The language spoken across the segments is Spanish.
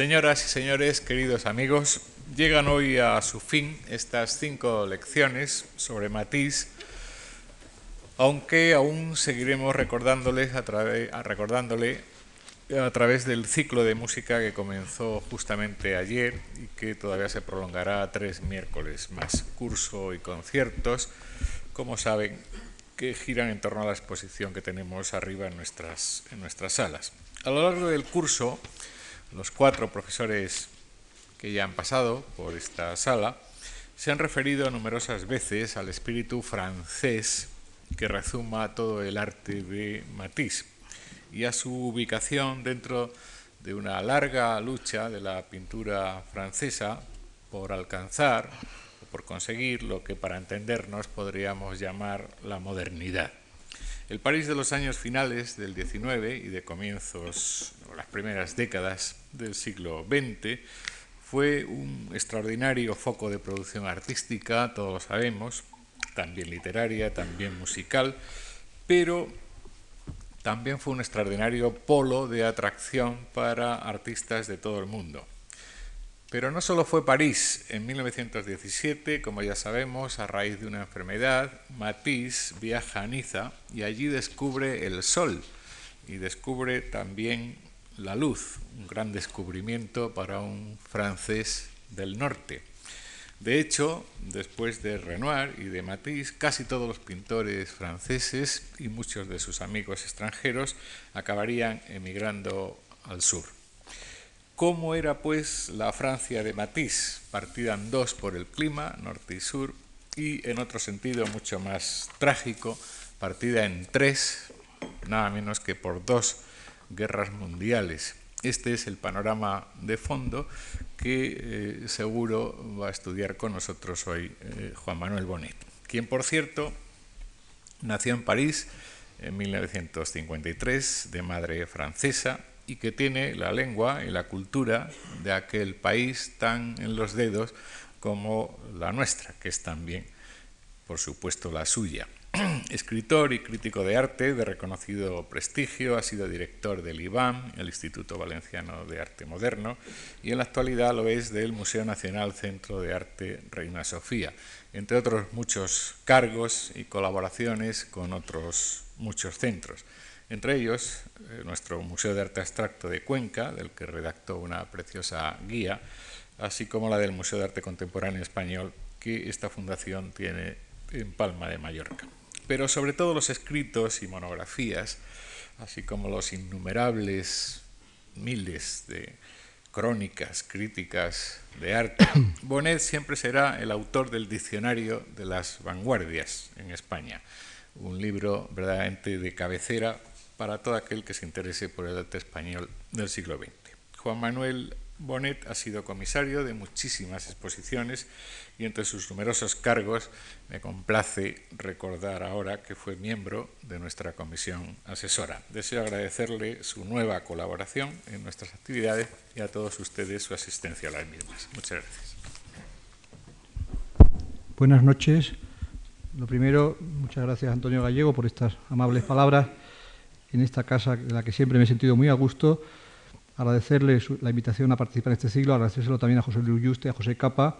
Señoras y señores, queridos amigos, llegan hoy a su fin estas cinco lecciones sobre Matisse, aunque aún seguiremos recordándoles a recordándole a través del ciclo de música que comenzó justamente ayer y que todavía se prolongará tres miércoles más. Curso y conciertos, como saben, que giran en torno a la exposición que tenemos arriba en nuestras, en nuestras salas. A lo largo del curso, los cuatro profesores que ya han pasado por esta sala se han referido numerosas veces al espíritu francés que rezuma todo el arte de Matisse y a su ubicación dentro de una larga lucha de la pintura francesa por alcanzar o por conseguir lo que para entendernos podríamos llamar la modernidad. El París de los años finales del XIX y de comienzos, o las primeras décadas del siglo XX, fue un extraordinario foco de producción artística, todos lo sabemos, también literaria, también musical, pero también fue un extraordinario polo de atracción para artistas de todo el mundo. Pero no solo fue París. En 1917, como ya sabemos, a raíz de una enfermedad, Matisse viaja a Niza y allí descubre el sol y descubre también la luz, un gran descubrimiento para un francés del norte. De hecho, después de Renoir y de Matisse, casi todos los pintores franceses y muchos de sus amigos extranjeros acabarían emigrando al sur. ¿Cómo era pues la Francia de Matisse? Partida en dos por el clima, norte y sur, y en otro sentido mucho más trágico, partida en tres, nada menos que por dos guerras mundiales. Este es el panorama de fondo que eh, seguro va a estudiar con nosotros hoy eh, Juan Manuel Bonet, quien por cierto nació en París en 1953 de madre francesa y que tiene la lengua y la cultura de aquel país tan en los dedos como la nuestra, que es también, por supuesto, la suya. Escritor y crítico de arte de reconocido prestigio, ha sido director del IBAM, el Instituto Valenciano de Arte Moderno, y en la actualidad lo es del Museo Nacional Centro de Arte Reina Sofía, entre otros muchos cargos y colaboraciones con otros muchos centros. Entre ellos, eh, nuestro Museo de Arte Abstracto de Cuenca, del que redactó una preciosa guía, así como la del Museo de Arte Contemporáneo Español, que esta fundación tiene en Palma de Mallorca. Pero sobre todo los escritos y monografías, así como los innumerables miles de crónicas, críticas de arte, Bonet siempre será el autor del Diccionario de las Vanguardias en España, un libro verdaderamente de cabecera para todo aquel que se interese por el arte español del siglo XX. Juan Manuel Bonet ha sido comisario de muchísimas exposiciones y entre sus numerosos cargos me complace recordar ahora que fue miembro de nuestra comisión asesora. Deseo agradecerle su nueva colaboración en nuestras actividades y a todos ustedes su asistencia a las mismas. Muchas gracias. Buenas noches. Lo primero, muchas gracias Antonio Gallego por estas amables palabras en esta casa en la que siempre me he sentido muy a gusto. Agradecerle la invitación a participar en este siglo, agradecérselo también a José Luis Yuste, a José Capa.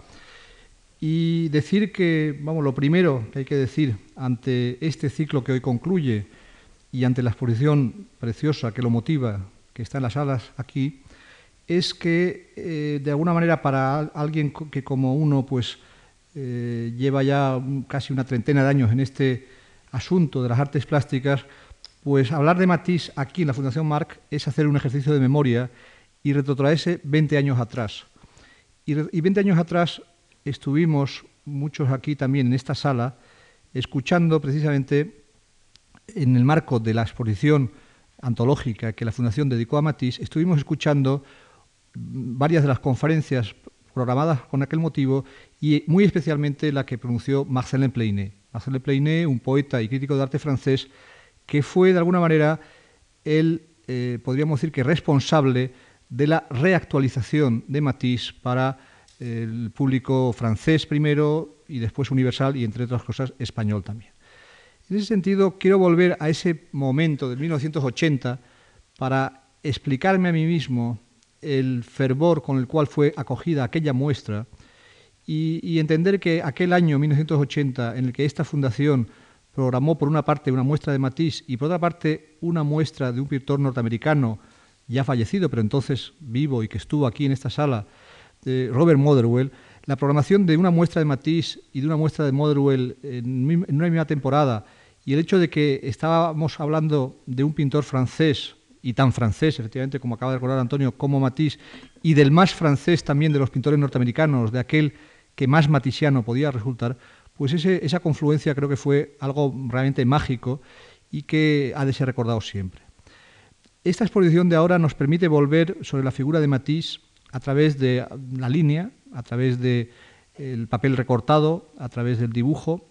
Y decir que, vamos, lo primero que hay que decir ante este ciclo que hoy concluye y ante la exposición preciosa que lo motiva, que está en las salas aquí, es que eh, de alguna manera para alguien que como uno pues eh, lleva ya casi una treintena de años en este asunto de las artes plásticas, pues hablar de Matisse aquí en la Fundación Marc es hacer un ejercicio de memoria y retrotraerse 20 años atrás. Y, 20 años atrás estuvimos muchos aquí también en esta sala escuchando precisamente en el marco de la exposición antológica que la Fundación dedicó a Matisse, estuvimos escuchando varias de las conferencias programadas con aquel motivo y muy especialmente la que pronunció Marcel Pleiné. Marcel Pleiné, un poeta y crítico de arte francés, que fue de alguna manera el, eh, podríamos decir que responsable de la reactualización de Matisse para el público francés primero y después universal y entre otras cosas español también. En ese sentido, quiero volver a ese momento de 1980 para explicarme a mí mismo el fervor con el cual fue acogida aquella muestra y, entender que aquel año 1980 en el que esta fundación programó por una parte una muestra de Matisse y por otra parte una muestra de un pintor norteamericano ya fallecido, pero entonces vivo y que estuvo aquí en esta sala, de Robert Motherwell, la programación de una muestra de Matisse y de una muestra de Motherwell en una misma temporada y el hecho de que estábamos hablando de un pintor francés y tan francés, efectivamente, como acaba de recordar Antonio, como Matisse, y del más francés también de los pintores norteamericanos, de aquel que más matisiano podía resultar, pues esa confluencia creo que fue algo realmente mágico y que ha de ser recordado siempre. Esta exposición de ahora nos permite volver sobre la figura de Matisse a través de la línea, a través del papel recortado, a través del dibujo,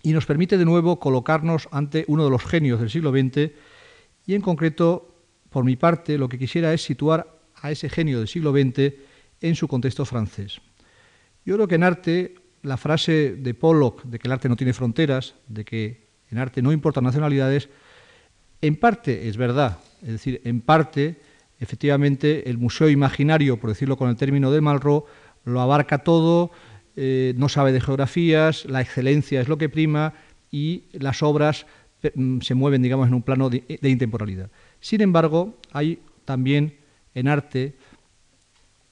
y nos permite de nuevo colocarnos ante uno de los genios del siglo XX y en concreto por mi parte, lo que quisiera es situar a ese genio del siglo XX en su contexto francés. Yo creo que en arte, la frase de Pollock de que el arte no tiene fronteras, de que en arte no importan nacionalidades, en parte es verdad. Es decir, en parte, efectivamente, el museo imaginario, por decirlo con el término de Malraux, lo abarca todo, eh, no sabe de geografías, la excelencia es lo que prima y las obras mm, se mueven, digamos, en un plano de intemporalidad. Sin embargo, hay también en arte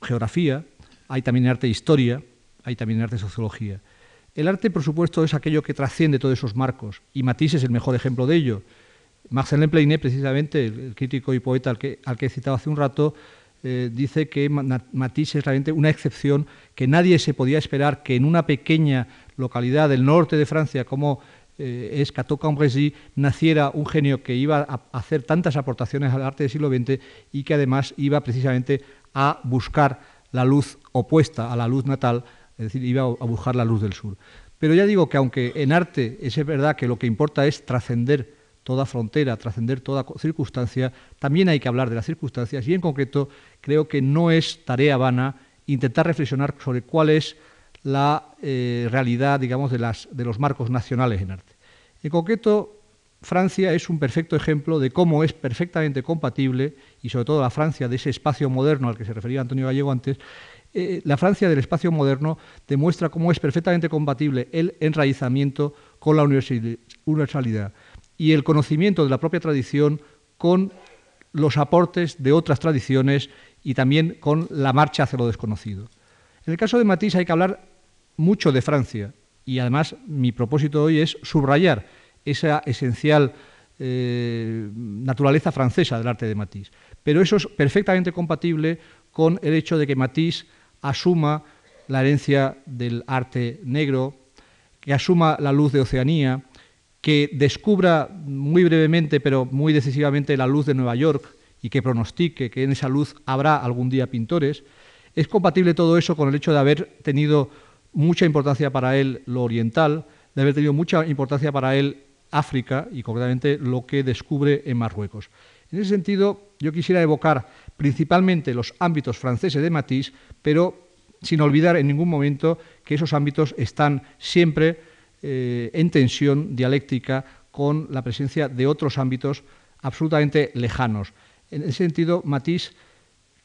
geografía, hay también en arte historia, hay también arte sociología. El arte, por supuesto, es aquello que trasciende todos esos marcos, y Matisse es el mejor ejemplo de ello. Marcel Pleiné, precisamente, el crítico y poeta al que, he citado hace un rato, eh, dice que Matisse es realmente una excepción, que nadie se podía esperar que en una pequeña localidad del norte de Francia como eh, es Cateau Cambrésis naciera un genio que iba a hacer tantas aportaciones al arte del siglo XX y que además iba precisamente a buscar la luz opuesta a la luz natal, es decir, iba a buscar la luz del sur. Pero ya digo que aunque en arte es verdad que lo que importa es trascender toda frontera, trascender toda circunstancia, también hay que hablar de las circunstancias y en concreto creo que no es tarea vana intentar reflexionar sobre cuál es la eh, realidad, digamos, de, de los marcos nacionales en arte. En concreto, Francia es un perfecto ejemplo de cómo es perfectamente compatible, y sobre todo la Francia de ese espacio moderno al que se refería Antonio Gallego antes, eh, la Francia del espacio moderno demuestra cómo es perfectamente compatible el enraizamiento con la universalidad y el conocimiento de la propia tradición con los aportes de otras tradiciones y también con la marcha hacia lo desconocido. En el caso de Matisse hay que hablar mucho de Francia, y además mi propósito hoy es subrayar esa esencial eh, naturaleza francesa del arte de Matisse. Pero eso es perfectamente compatible con el hecho de que Matisse asuma la herencia del arte negro, que asuma la luz de Oceanía, que descubra muy brevemente pero muy decisivamente la luz de Nueva York y que pronostique que en esa luz habrá algún día pintores. Es compatible todo eso con el hecho de haber tenido mucha importancia para él lo oriental, de haber tenido mucha importancia para él África y concretamente lo que descubre en Marruecos. En ese sentido, yo quisiera evocar principalmente los ámbitos franceses de Matisse, pero sin olvidar en ningún momento que esos ámbitos están siempre eh, en tensión dialéctica con la presencia de otros ámbitos absolutamente lejanos. En ese sentido, Matisse,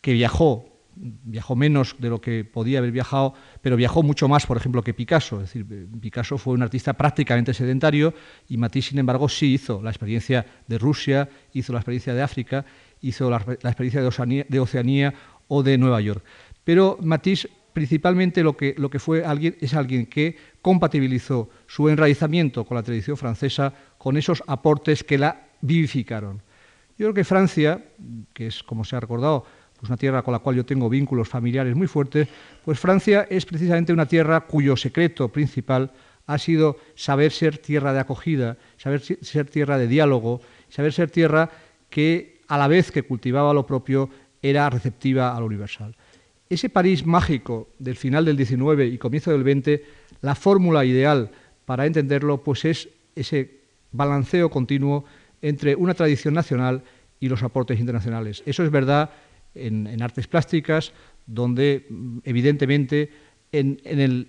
que viajó viajó menos de lo que podía haber viajado, pero viajó mucho más, por ejemplo, que Picasso. Es decir, Picasso fue un artista prácticamente sedentario y Matisse, sin embargo, sí hizo la experiencia de Rusia, hizo la experiencia de África, hizo la, experiencia de Oceanía, o de Nueva York. Pero Matisse principalmente lo que, fue alguien, es alguien que compatibilizó su enraizamiento con la tradición francesa con esos aportes que la vivificaron. Yo creo que Francia, que es, como se ha recordado, pues una tierra con la cual yo tengo vínculos familiares muy fuertes, pues Francia es precisamente una tierra cuyo secreto principal ha sido saber ser tierra de acogida, saber ser tierra de diálogo, saber ser tierra que a la vez que cultivaba lo propio era receptiva a lo universal. Ese París mágico del final del XIX y comienzo del XX, la fórmula ideal para entenderlo pues es ese balanceo continuo entre una tradición nacional y los aportes internacionales. Eso es verdad en, artes plásticas, donde mm, evidentemente en, el,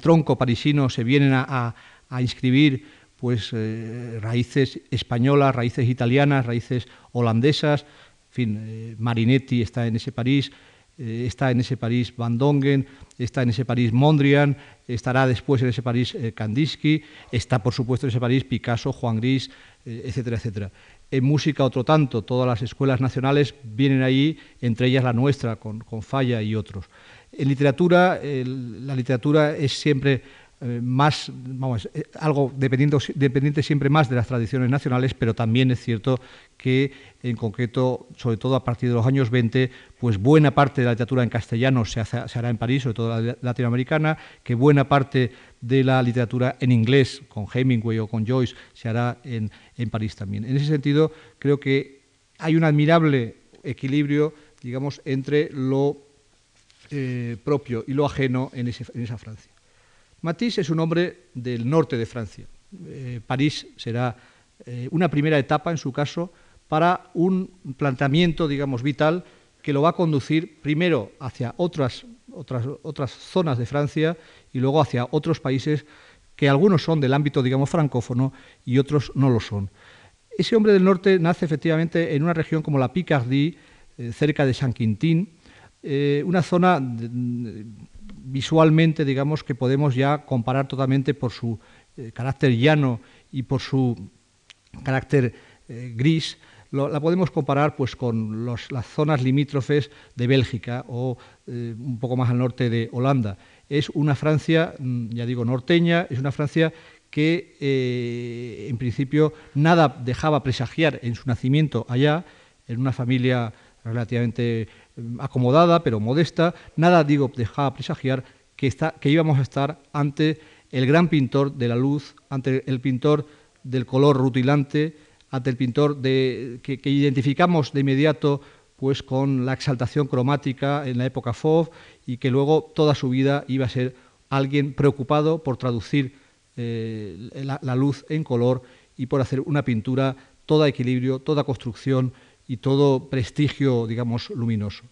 tronco parisino se vienen a, inscribir pues, eh, raíces españolas, raíces italianas, raíces holandesas, fin, Marinetti está en ese París, está en ese París Van Dongen, está en ese París Mondrian, estará después en ese París Kandinsky, está por supuesto en ese París Picasso, Juan Gris, etcétera, etcétera. En música otro tanto, todas las escuelas nacionales vienen ahí, entre ellas la nuestra, con, Falla y otros. En literatura, la literatura es siempre eh, más, vamos, eh, algo dependiente siempre más de las tradiciones nacionales, pero también es cierto que en concreto, sobre todo a partir de los años 20, pues buena parte de la literatura en castellano se, hará en París, sobre todo la latinoamericana, que buena parte de la literatura en inglés, con Hemingway o con Joyce, se hará en, París también. En ese sentido, creo que hay un admirable equilibrio, digamos, entre lo eh, propio y lo ajeno en esa Francia. Matisse es un hombre del norte de Francia. Eh, París será eh, una primera etapa, en su caso, para un planteamiento, digamos, vital que lo va a conducir primero hacia otras, otras, otras zonas de Francia y luego hacia otros países que algunos son del ámbito, digamos, francófono y otros no lo son. Ese hombre del norte nace efectivamente en una región como la Picardie, eh, cerca de Saint-Quintin, una zona visualmente, digamos, que podemos ya comparar totalmente por su eh, carácter llano y por su carácter eh, gris, la podemos comparar pues, con las zonas limítrofes de Bélgica o eh, un poco más al norte de Holanda. Es una Francia, mm, ya digo, norteña, es una Francia que en principio nada dejaba presagiar en su nacimiento allá, en una familia relativamente mm, acomodada, pero modesta, nada, digo, dejaba presagiar que, está, que íbamos a estar ante el gran pintor de la luz, ante el pintor del color rutilante, ante el pintor de, que, identificamos de inmediato pues con la exaltación cromática en la época Fauve y que luego toda su vida iba a ser alguien preocupado por traducir eh, la, luz en color y por hacer una pintura toda equilibrio, toda construcción y todo prestigio, digamos, luminoso.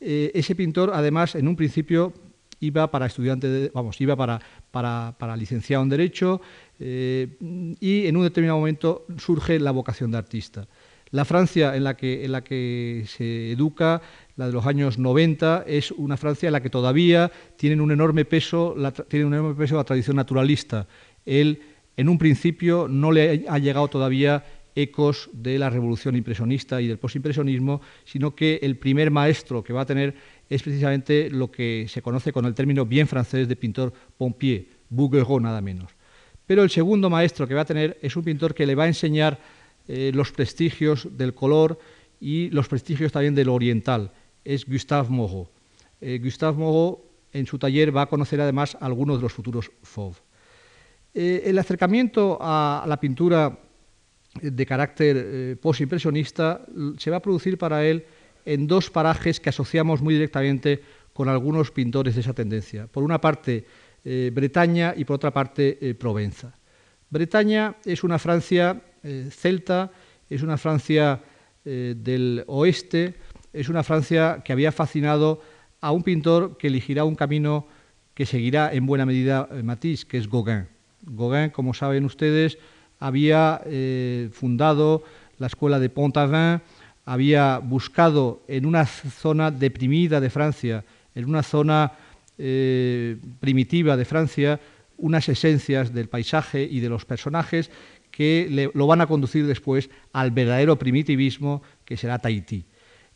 Eh, ese pintor, además, en un principio iba para estudiante, vamos, iba para, para, licenciado en Derecho eh, y en un determinado momento surge la vocación de artista. La Francia en la que, en la que se educa, la de los años 90, es una Francia en la que todavía tiene un enorme peso la, tiene un enorme peso la tradición naturalista. Él, en un principio, no le ha llegado todavía ecos de la revolución impresionista y del posimpresionismo, sino que el primer maestro que va a tener es precisamente lo que se conoce con el término bien francés de pintor pompier, Bouguereau nada menos. Pero el segundo maestro que va a tener es un pintor que le va a enseñar eh, los prestigios del color y los prestigios también del oriental, es Gustave Moreau. Eh, Gustave Moreau en su taller va a conocer además algunos de los futuros Fauve. Eh, el acercamiento a la pintura de carácter eh, posimpresionista se va a producir para él en dos parajes que asociamos muy directamente con algunos pintores de esa tendencia. Por una parte, eh, Bretaña y por otra parte, eh, Provenza. Bretaña es una Francia celta, es una Francia del oeste, es una Francia que había fascinado a un pintor que elegirá un camino que seguirá en buena medida Matisse, que es Gauguin. Gauguin, como saben ustedes, había eh, fundado la escuela de Pont-Aven, había buscado en una zona deprimida de Francia, en una zona eh, primitiva de Francia, unas esencias del paisaje y de los personajes que lo van a conducir después al verdadero primitivismo que será Tahití.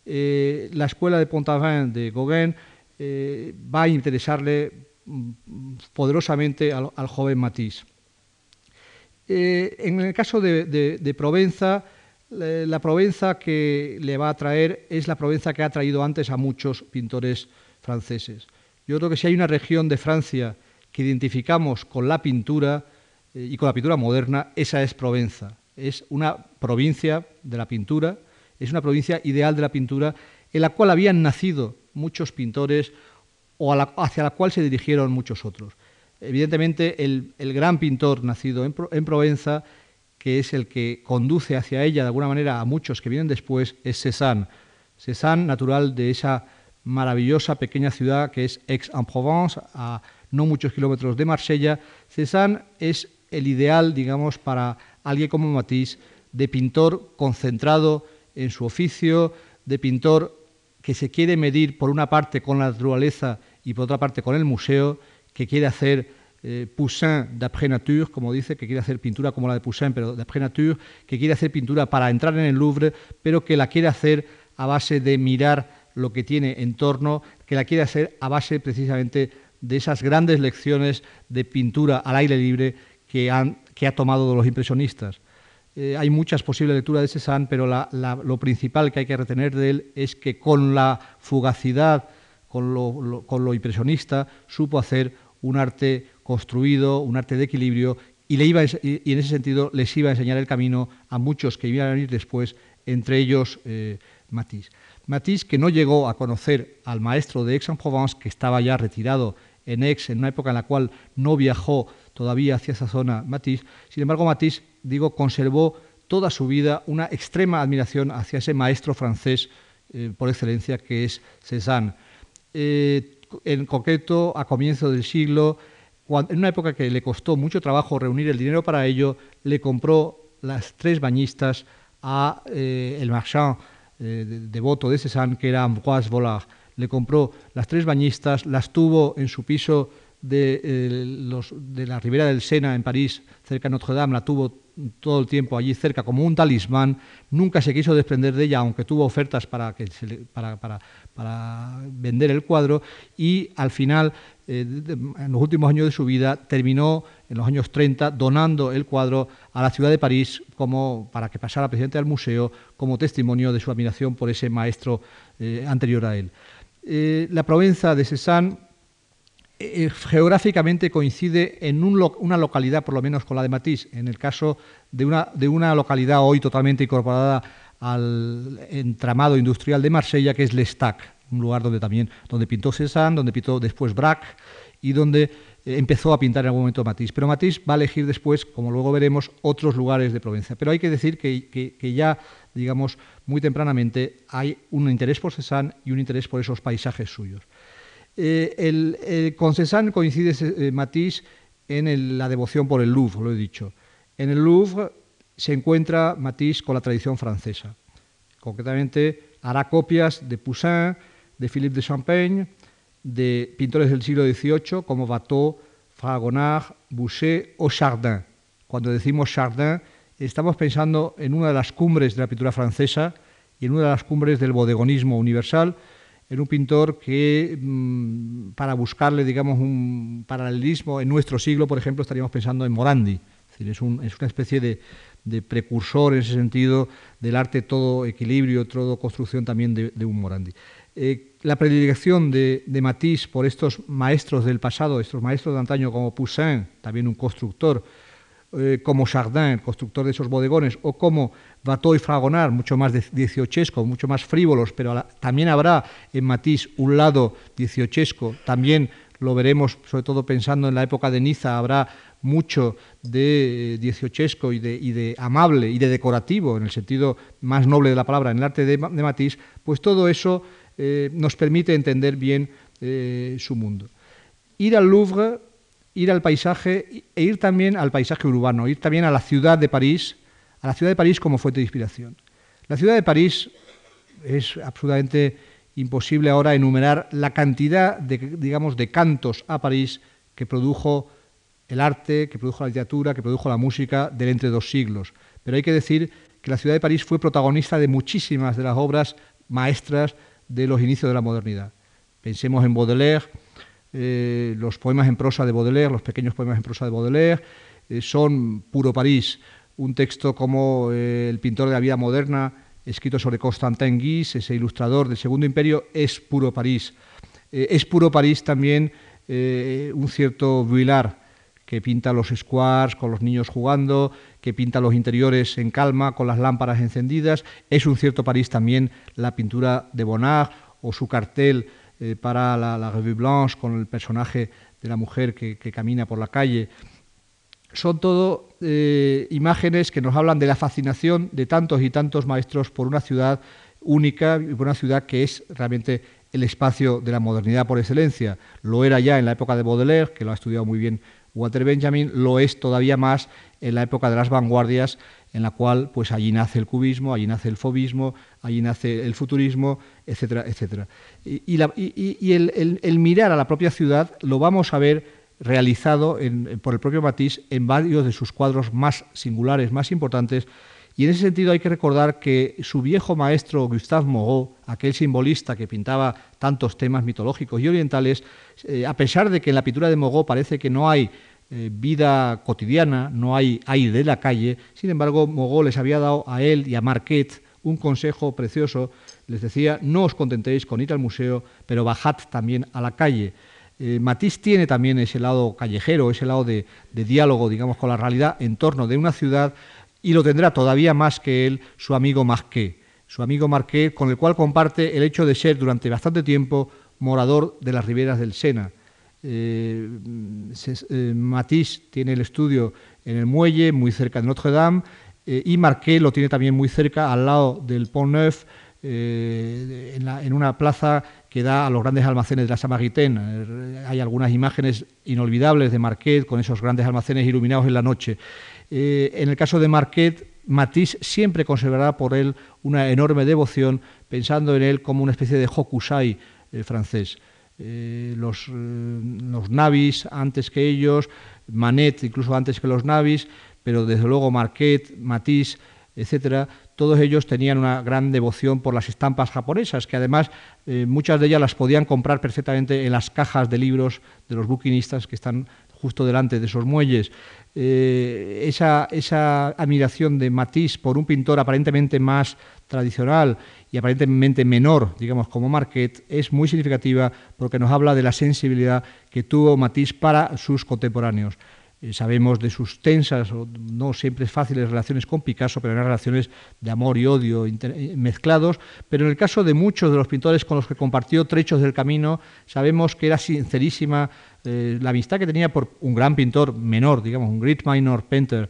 Eh, la escuela de Pont-Aven de Gauguin va a interesarle mm, poderosamente al joven Matisse. Eh, en el caso de, Provenza, la Provenza que le va a traer es la Provenza que ha traído antes a muchos pintores franceses. Yo creo que si hay una región de Francia que identificamos con la pintura eh, y con la pintura moderna, esa es Provenza. Es una provincia de la pintura, es una provincia ideal de la pintura en la cual habían nacido muchos pintores o hacia la cual se dirigieron muchos otros. Evidentemente, el, gran pintor nacido en, Provenza, que es el que conduce hacia ella de alguna manera a muchos que vienen después, es Cézanne. Cézanne, natural de esa maravillosa pequeña ciudad que es Aix-en-Provence, a no muchos kilómetros de Marsella. Cézanne es el ideal, digamos, para alguien como Matisse, de pintor concentrado en su oficio, de pintor que se quiere medir por una parte con la naturaleza y por otra parte con el museo, que quiere hacer eh, Poussin d'après nature, como dice, que quiere hacer pintura como la de Poussin, pero d'après nature, que quiere hacer pintura para entrar en el Louvre, pero que la quiere hacer a base de mirar lo que tiene en torno, que la quiere hacer a base precisamente de esas grandes lecciones de pintura al aire libre que, han, ha tomado de los impresionistas. Eh, hay muchas posibles lecturas de Cézanne, pero lo principal que hay que retener de él es que con la fugacidad, con lo, impresionista, supo hacer un arte construido, un arte de equilibrio, y, le iba, y en ese sentido les iba a enseñar el camino a muchos que iban a venir después, entre ellos eh, Matisse. Matisse, que no llegó a conocer al maestro de Aix-en-Provence, que estaba ya retirado en Aix, en una época en la cual no viajó todavía hacia esa zona Matisse, sin embargo Matisse digo, conservó toda su vida una extrema admiración hacia ese maestro francés eh, por excelencia que es Cézanne. Eh, en concreto, a comienzos del siglo, en una época que le costó mucho trabajo reunir el dinero para ello, le compró las tres bañistas a eh, el marchand devoto de Cézanne, que era Ambroise Vollard. Le compró las tres bañistas, las tuvo en su piso de, de la ribera del Sena, en París, cerca de Notre Dame, la tuvo todo el tiempo allí cerca como un talismán, nunca se quiso desprender de ella, aunque tuvo ofertas para, que para, para, para, vender el cuadro, y al final, eh, en los últimos años de su vida, terminó en los años 30 donando el cuadro a la ciudad de París como, para que pasara presidente del museo como testimonio de su admiración por ese maestro eh, anterior a él. Eh, la Provenza de Cézanne geográficamente coincide en una localidad, por lo menos con la de Matisse, en el caso de una, de una localidad hoy totalmente incorporada al entramado industrial de Marsella, que es L'Estac, un lugar donde también donde pintó Cézanne, donde pintó después Braque y donde eh, empezó a pintar en algún momento Matisse. Pero Matisse va a elegir después, como luego veremos, otros lugares de Provencia. Pero hay que decir que, que ya, digamos, muy tempranamente hay un interés por Cézanne y un interés por esos paisajes suyos. Eh, el, con Cézanne coincide eh, Matisse en la devoción por el Louvre, lo he dicho. En el Louvre se encuentra Matisse con la tradición francesa. Concretamente, hará copias de Poussin, de Philippe de Champagne, de pintores del siglo XVIII como Watteau, Fragonard, Boucher o Chardin. Cuando decimos Chardin, estamos pensando en una de las cumbres de la pintura francesa y en una de las cumbres del bodegonismo universal, era un pintor que, mm, para buscarle, digamos, un paralelismo en nuestro siglo, por ejemplo, estaríamos pensando en Morandi. Es, decir, es, una especie de, precursor en ese sentido del arte todo equilibrio, todo construcción también de, un Morandi. Eh, la predilección de, de, Matisse por estos maestros del pasado, estos maestros de antaño como Poussin, también un constructor, eh, como Chardin, constructor de esos bodegones, o como Watteau y Fragonard, mucho más dieciochesco, mucho más frívolos, pero también habrá en Matisse un lado dieciochesco, también lo veremos, sobre todo pensando en la época de Niza, habrá mucho de dieciochesco y de, y de, amable y de decorativo, en el sentido más noble de la palabra, en el arte de, Matisse, pues todo eso eh, nos permite entender bien eh, su mundo. Ir al Louvre ir al paisaje e ir también al paisaje urbano, ir también a la ciudad de París, a la ciudad de París como fuente de inspiración. La ciudad de París es absolutamente imposible ahora enumerar la cantidad de, digamos, de cantos a París que produjo el arte, que produjo la literatura, que produjo la música del entre dos siglos. Pero hay que decir que la ciudad de París fue protagonista de muchísimas de las obras maestras de los inicios de la modernidad. Pensemos en Baudelaire, eh, los poemas en prosa de Baudelaire, los pequeños poemas en prosa de Baudelaire, eh, son puro París. Un texto como eh, El pintor de la vida moderna, escrito sobre Constantin Guis, ese ilustrador del Segundo Imperio, es puro París. es puro París también un cierto Vuillard, que pinta los squares con los niños jugando, que pinta los interiores en calma con las lámparas encendidas. Es un cierto París también la pintura de Bonnard o su cartel eh, para la, Revue Blanche con el personaje de la mujer que, camina por la calle. Son todo eh, imágenes que nos hablan de la fascinación de tantos y tantos maestros por una ciudad única y por una ciudad que es realmente el espacio de la modernidad por excelencia. Lo era ya en la época de Baudelaire, que lo ha estudiado muy bien Walter Benjamin, lo es todavía más en la época de las vanguardias, en la cual pues allí nace el cubismo, allí nace el fobismo, ahí nace el futurismo, etcétera, etcétera. Y, el, mirar a la propia ciudad lo vamos a ver realizado por el propio Matisse en varios de sus cuadros más singulares, más importantes, y en ese sentido hay que recordar que su viejo maestro Gustave Moreau, aquel simbolista que pintaba tantos temas mitológicos y orientales, eh, a pesar de que en la pintura de Moreau parece que no hay eh, vida cotidiana, no hay aire de la calle, sin embargo Moreau les había dado a él y a Marquette un consejo precioso, les decía, no os contentéis con ir al museo, pero bajad también a la calle. Eh, Matisse tiene también ese lado callejero, ese lado de, diálogo, digamos, con la realidad en torno de una ciudad y lo tendrá todavía más que él su amigo Marquet, su amigo Marquet con el cual comparte el hecho de ser durante bastante tiempo morador de las riberas del Sena. Eh, eh, Matisse tiene el estudio en el muelle, muy cerca de Notre Dame, y Marquet lo tiene también muy cerca, al lado del Pont Neuf, en, una plaza que da a los grandes almacenes de la Samaritaine. Hay algunas imágenes inolvidables de Marquet con esos grandes almacenes iluminados en la noche. Eh, en el caso de Marquette, Matisse siempre conservará por él una enorme devoción, pensando en él como una especie de Hokusai eh, francés. Eh, los, los, navis antes que ellos, Manet incluso antes que los navis, pero desde luego Marquette, Matisse, etcétera, todos ellos tenían una gran devoción por las estampas japonesas, que además muchas de ellas las podían comprar perfectamente en las cajas de libros de los buquinistas que están justo delante de esos muelles. Eh, esa, admiración de Matisse por un pintor aparentemente más tradicional y aparentemente menor, digamos, como Marquette, es muy significativa porque nos habla de la sensibilidad que tuvo Matisse para sus contemporáneos. Eh, sabemos de sus tensas, o no siempre fáciles relaciones con Picasso, pero eran relaciones de amor y odio eh, mezclados. Pero en el caso de muchos de los pintores con los que compartió trechos del camino, sabemos que era sincerísima eh, la amistad que tenía por un gran pintor menor, digamos, un great minor painter,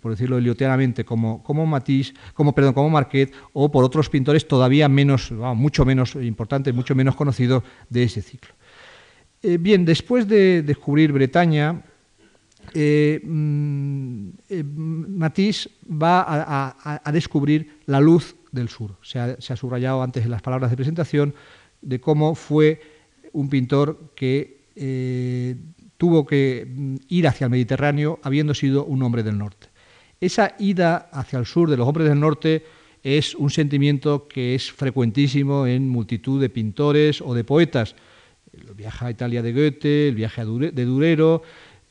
por decirlo elioteanamente, como, como Matisse, como, perdón, como Marquette, o por otros pintores todavía menos, mucho menos importantes, mucho menos conocidos de ese ciclo. bien, después de descubrir Bretaña, eh, mm, eh, Matisse va a, descubrir la luz del sur. Se ha, subrayado antes en las palabras de presentación de cómo fue un pintor que eh, tuvo que mm, ir hacia el Mediterráneo habiendo sido un hombre del norte. Esa ida hacia el sur de los hombres del norte es un sentimiento que es frecuentísimo en multitud de pintores o de poetas. El viaje a Italia de Goethe, el viaje de Durero,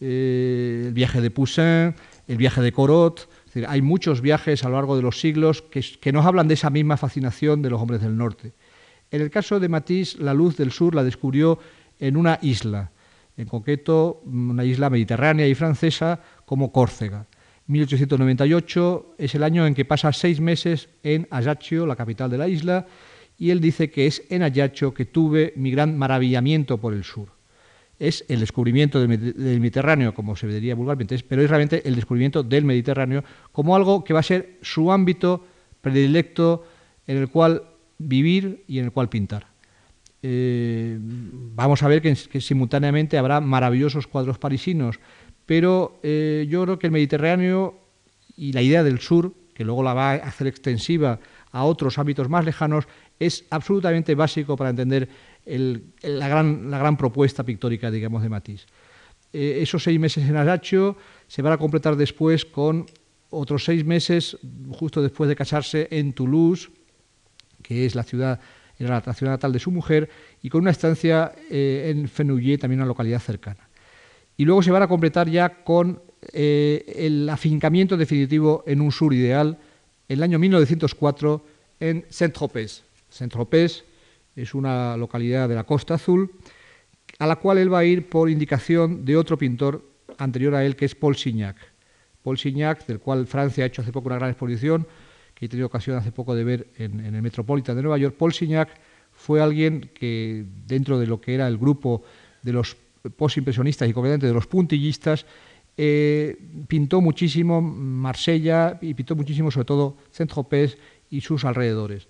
eh, el viaje de Poussin, el viaje de Corot. hay muchos viajes a lo largo de los siglos que, nos hablan de esa misma fascinación de los hombres del norte. En el caso de Matisse, la luz del sur la descubrió en una isla, en concreto una isla mediterránea y francesa como Córcega. 1898 es el año en que pasa seis meses en Ajaccio, la capital de la isla, y él dice que es en Ajaccio que tuve mi gran maravillamiento por el sur es el descubrimiento del, Mediterráneo, como se diría vulgarmente, pero es realmente el descubrimiento del Mediterráneo como algo que va a ser su ámbito predilecto en el cual vivir y en el cual pintar. Eh, vamos a ver que, simultáneamente habrá maravillosos cuadros parisinos, pero eh, yo creo que el Mediterráneo y la idea del sur, que luego la va a hacer extensiva a otros ámbitos más lejanos, es absolutamente básico para entender la, gran, propuesta pictórica, digamos, de Matisse. Eh, esos seis meses en Ajaccio se van a completar después con otros seis meses, justo después de casarse, en Toulouse, que es la ciudad, la ciudad natal de su mujer, y con una estancia eh, en Fenouillet, también una localidad cercana. Y luego se van a completar ya con eh, el afincamiento definitivo en un sur ideal, el año 1904, en Saint-Tropez. Saint-Tropez es una localidad de la Costa Azul, a la cual él va a ir por indicación de otro pintor anterior a él, que es Paul Signac. Paul Signac, del cual Francia ha hecho hace poco una gran exposición, que he tenido ocasión hace poco de ver en, el Metropolitan de Nueva York. Paul Signac fue alguien que, dentro de lo que era el grupo de los postimpresionistas y concretamente de los puntillistas, eh, pintó muchísimo Marsella y pintó muchísimo sobre todo Saint-Tropez y sus alrededores.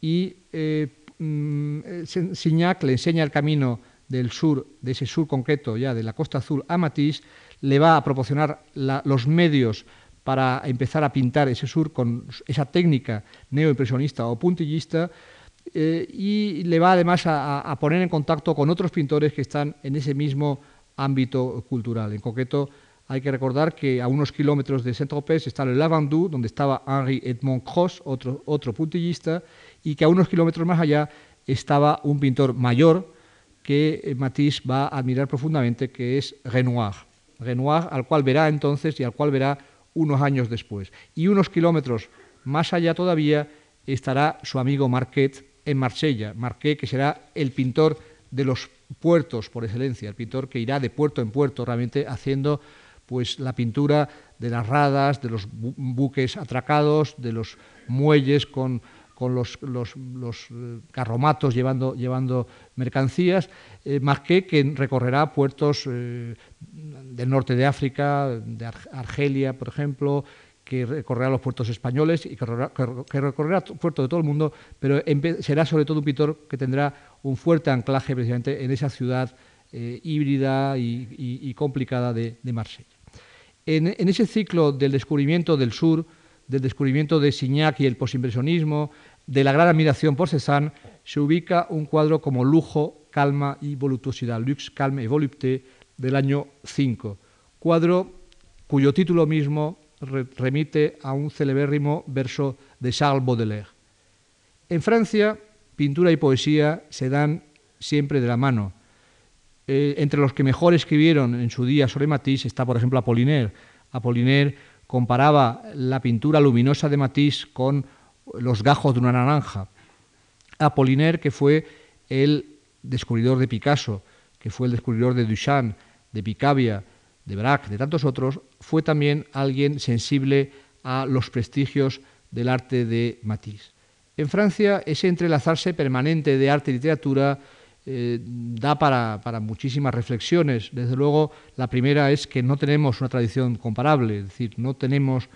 Y eh, Mm, eh, Signac le enseña el camino del sur, de ese sur concreto ya de la Costa Azul a Matisse, le va a proporcionar los medios para empezar a pintar ese sur con esa técnica neoimpresionista o puntillista eh, y le va además a, poner en contacto con otros pintores que están en ese mismo ámbito cultural. En concreto, hay que recordar que a unos kilómetros de Saint-Tropez está el Lavandou, donde estaba Henri Edmond Cross, otro, otro puntillista, y que a unos kilómetros más allá estaba un pintor mayor que eh, Matisse va a admirar profundamente, que es Renoir. Renoir, al cual verá entonces y al cual verá unos años después. Y unos kilómetros más allá todavía estará su amigo Marquet en Marsella. Marquet, que será el pintor de los puertos por excelencia, el pintor que irá de puerto en puerto realmente haciendo pues la pintura de las radas, de los buques atracados, de los muelles con con los, los, eh, carromatos llevando, llevando mercancías, eh, Marqué, que recorrerá puertos eh, del norte de África, de Argelia, por ejemplo, que recorrerá los puertos españoles y que recorrerá, puertos de todo el mundo, pero será sobre todo un pintor que tendrá un fuerte anclaje precisamente en esa ciudad híbrida y, complicada de, Marsella. En, en, ese ciclo del descubrimiento del sur, del descubrimiento de Signac y el posimpresionismo, de la gran admiración por Cézanne, se ubica un cuadro como Lujo, Calma y Voluptuosidad, Lux, Calme y Volupté, del año 5, cuadro cuyo título mismo remite a un celebérrimo verso de Charles Baudelaire. En Francia, pintura y poesía se dan siempre de la mano. Eh, entre los que mejor escribieron en su día sobre Matisse está, por ejemplo, Apollinaire. Apollinaire comparaba la pintura luminosa de Matisse con los gajos de una naranja. Apollinaire, que fue el descubridor de Picasso, que fue el descubridor de Duchamp, de Picabia, de Braque, de tantos otros, fue también alguien sensible a los prestigios del arte de Matisse. En Francia, ese entrelazarse permanente de arte y literatura eh, da para, muchísimas reflexiones. Desde luego, la primera es que no tenemos una tradición comparable, es decir, no tenemos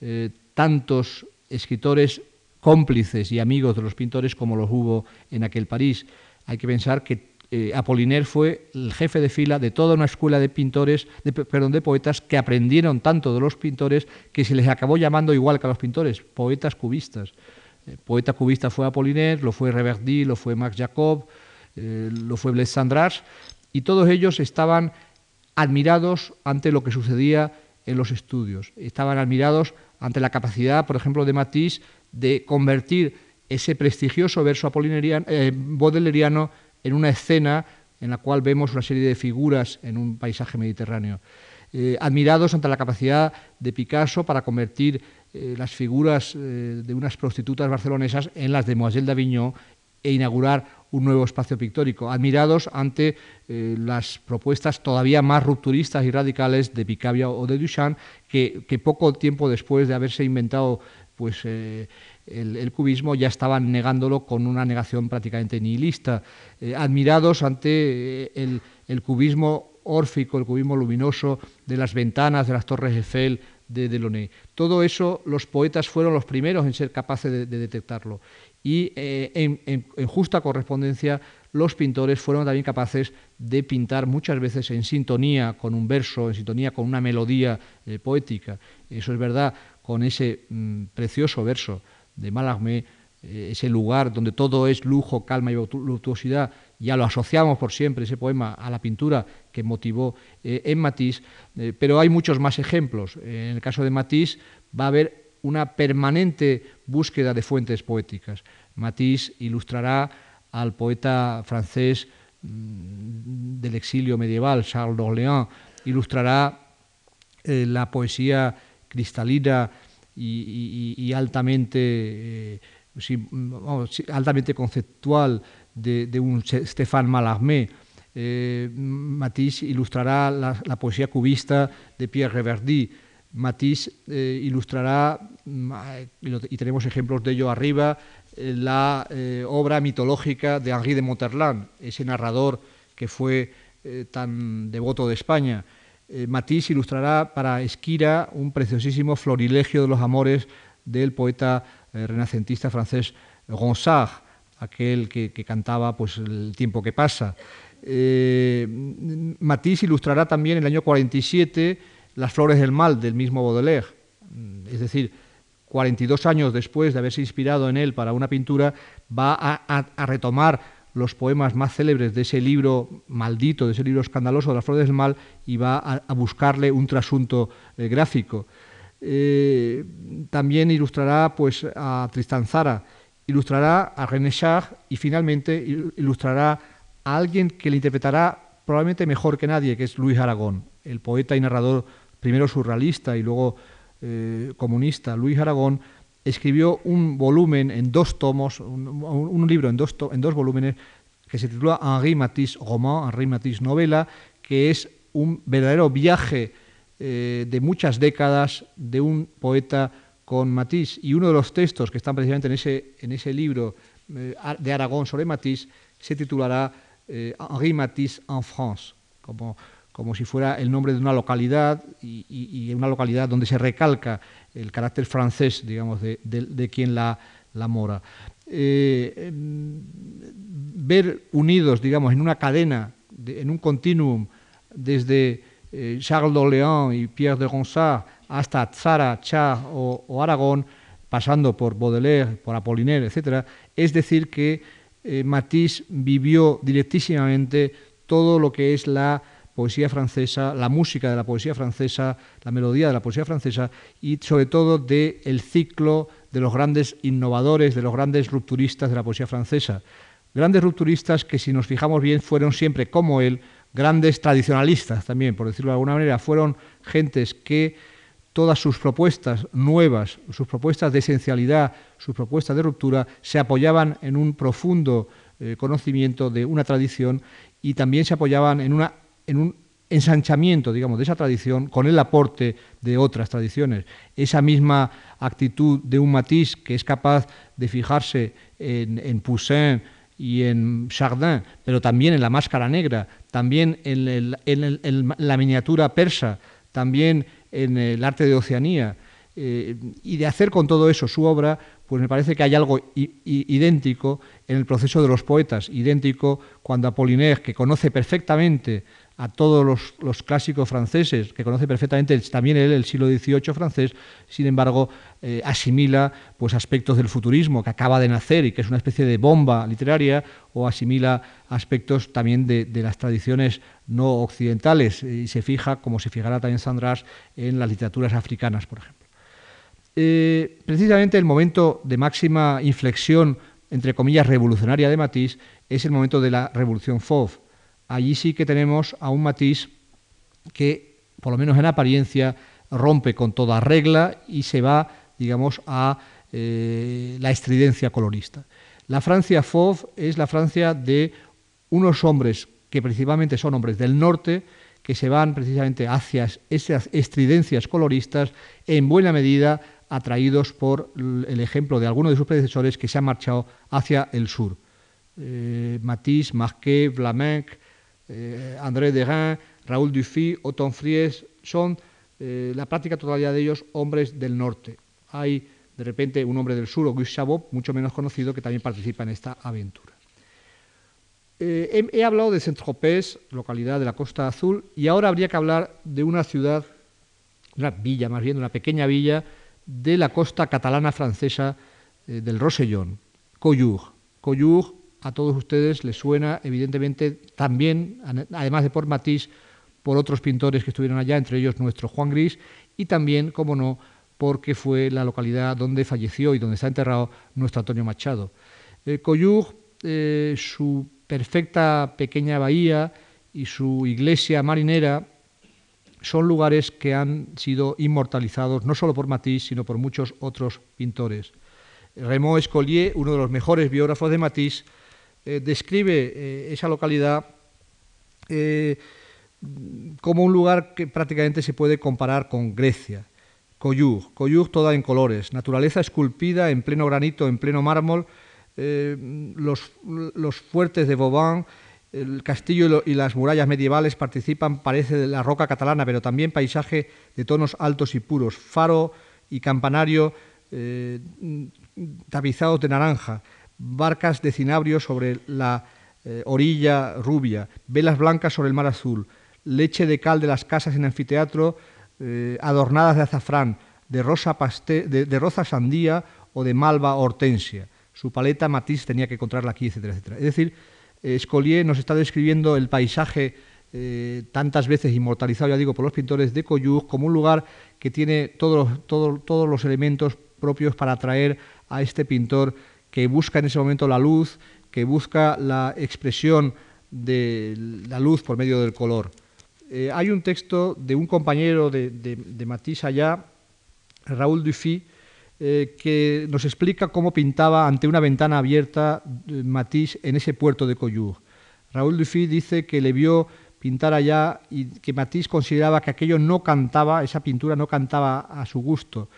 eh, tantos escritores cómplices y amigos de los pintores como los hubo en aquel París. Hay que pensar que eh, Apollinaire fue el jefe de fila de toda una escuela de pintores, de, perdón, de poetas que aprendieron tanto de los pintores que se les acabó llamando igual que a los pintores, poetas cubistas. poeta cubista fue Apollinaire, lo fue Reverdy, lo fue Max Jacob, eh, lo fue Sandras, y todos ellos estaban admirados ante lo que sucedía en los estudios. Estaban admirados ante la capacidad, por ejemplo, de Matisse de convertir ese prestigioso verso eh, bodeleriano en una escena en la cual vemos una serie de figuras en un paisaje mediterráneo. Eh, admirados ante la capacidad de Picasso para convertir las figuras de unas prostitutas barcelonesas en las de Moiselle d'Avignon e inaugurar un nuevo espacio pictórico, admirados ante eh, las propuestas todavía más rupturistas y radicales de Picabia o de Duchamp, que, poco tiempo después de haberse inventado pues, eh, el, cubismo ya estaban negándolo con una negación prácticamente nihilista, eh, admirados ante el, cubismo órfico, el cubismo luminoso de las ventanas de las torres Eiffel de Delaunay. Todo eso los poetas fueron los primeros en ser capaces de detectarlo y eh, en, justa correspondencia los pintores fueron también capaces de pintar muchas veces en sintonía con un verso, en sintonía con una melodía eh, poética. Eso es verdad con ese mm, precioso verso de Mallarmé, eh, ese lugar donde todo es lujo, calma y voluptuosidad, ya lo asociamos por siempre, ese poema, a la pintura que motivó en Matisse, pero hay muchos más ejemplos. En el caso de Matisse va a haber una permanente búsqueda de fuentes poéticas. Matisse ilustrará al poeta francés mm, del exilio medieval, Charles d'Orléans, ilustrará eh, la poesía cristalina y, altamente, eh, altamente conceptual de, un Stéphane Mallarmé. Eh, Matisse ilustrará la, la, poesía cubista de Pierre Reverdy, Matisse eh, ilustrará, y tenemos ejemplos de ello arriba, eh, la eh, obra mitológica de Henri de Monterland, ese narrador que fue tan devoto de España. Matisse ilustrará para Esquira un preciosísimo florilegio de los amores del poeta renacentista francés Ronsard, aquel que, cantaba pues, el tiempo que pasa. Matisse ilustrará también el año 47 las flores del mal del mismo Baudelaire. mm, es decir, 42 años después de haberse inspirado en él para una pintura, va a, retomar los poemas más célebres de ese libro maldito, de ese libro escandaloso de las flores del mal, y va a, buscarle un trasunto eh, gráfico. Eh, también ilustrará pues, a Tristan Zara, ilustrará a René Char y finalmente ilustrará a alguien que le interpretará probablemente mejor que nadie, que es Luis Aragón, el poeta y narrador primero surrealista y luego eh, comunista, Luis Aragón, escribió un volumen en dos tomos, un, libro en dos, en dos volúmenes, que se titula Henri Matisse Roman, Henri Matisse Novela, que es un verdadero viaje eh, de muchas décadas de un poeta con Matisse. Y uno de los textos que están precisamente en ese, libro eh, de Aragón sobre Matisse se titulará Henri Matisse en France, como si fuera el nombre de una localidad y, una localidad donde se recalca el carácter francés, digamos, de, quien la, mora. Eh, ver unidos, digamos, en una cadena, en un continuum, desde eh, Charles d'Orléans y Pierre de Ronsard hasta Zara, Cha o, Aragón, pasando por Baudelaire, por Apollinaire, etc., es decir, que eh, Matisse vivió directísimamente todo lo que es la poesía francesa, la música de la poesía francesa, la melodía de la poesía francesa y sobre todo del el ciclo de los grandes innovadores, de los grandes rupturistas de la poesía francesa. Grandes rupturistas que si nos fijamos bien fueron siempre como él, grandes tradicionalistas también, por decirlo de alguna manera, fueron gentes que todas sus propuestas nuevas, sus propuestas de esencialidad, sus propuestas de ruptura, se apoyaban en un profundo eh, conocimiento de una tradición y también se apoyaban en una en un ensanchamiento, digamos, de esa tradición con el aporte de otras tradiciones. Esa misma actitud de un matiz que es capaz de fijarse en, Poussin y en Chardin, pero también en la máscara negra, también en, la miniatura persa, también en el arte de Oceanía, eh, y de hacer con todo eso su obra, pues me parece que hay algo idéntico en el proceso de los poetas, idéntico cuando Apollinaire, que conoce perfectamente a todos los, clásicos franceses, que conoce perfectamente también él el siglo XVIII francés, sin embargo, eh, asimila pues, aspectos del futurismo que acaba de nacer y que es una especie de bomba literaria, o asimila aspectos también de, las tradiciones no occidentales, y se fija, como se fijará también Sandras, en las literaturas africanas, por ejemplo. Eh, precisamente el momento de máxima inflexión, entre comillas, revolucionaria de Matisse, es el momento de la Revolución Fauve, allí sí que tenemos a un matiz que, por lo menos en apariencia, rompe con toda regla y se va, digamos, a eh, la estridencia colorista. La Francia Fauve es la Francia de unos hombres que principalmente son hombres del norte, que se van precisamente hacia esas estridencias coloristas, en buena medida atraídos por el ejemplo de algunos de sus predecesores que se han marchado hacia el sur. Eh, Matisse, Marquet, Vlaminck, eh, André Derain, Raúl Dufy, Othon Fries, son eh, la práctica totalidad de ellos hombres del norte. Hay de repente un hombre del sur, Auguste Chabot, mucho menos conocido, que también participa en esta aventura. Eh, he, hablado de Saint-Tropez, localidad de la Costa Azul, y ahora habría que hablar de una ciudad, una villa más bien, una pequeña villa de la costa catalana francesa del Rosellón, Coyur. Coyur a todos ustedes les suena, evidentemente, también, además de por Matisse, por otros pintores que estuvieron allá, entre ellos nuestro Juan Gris, y también, como no, porque fue la localidad donde falleció y donde está enterrado nuestro Antonio Machado. Eh, eh, su perfecta pequeña bahía y su iglesia marinera son lugares que han sido inmortalizados no solo por Matisse, sino por muchos otros pintores. Raymond Escolier, uno de los mejores biógrafos de Matisse, eh, describe eh, esa localidad eh, como un lugar que prácticamente se puede comparar con Grecia. Coyur, Coyur toda en colores, naturaleza esculpida en pleno granito, en pleno mármol, los, los, fuertes de Vauban, el castillo y, las murallas medievales participan, parece, de la roca catalana, pero también paisaje de tonos altos y puros, faro y campanario tapizados de naranja, barcas de cinabrio sobre la eh, orilla rubia, velas blancas sobre el mar azul, leche de cal de las casas en anfiteatro eh, adornadas de azafrán, de rosa, de, rosa sandía o de malva hortensia. Su paleta Matisse tenía que encontrarla aquí, etcétera, etcétera. Es decir, Escolier nos está describiendo el paisaje eh, tantas veces inmortalizado, ya digo, por los pintores de Coyuc, como un lugar que tiene todos, todos, todos los elementos propios para atraer a este pintor que busca en ese momento la luz, que busca la expresión de la luz por medio del color. Eh, hay un texto de un compañero de, de, Matisse allá, Raúl Dufy, eh, que nos explica cómo pintaba ante una ventana abierta eh, Matisse en ese puerto de Coyur. Raúl Dufy dice que le vio pintar allá y que Matisse consideraba que aquello no cantaba, esa pintura no cantaba a su gusto.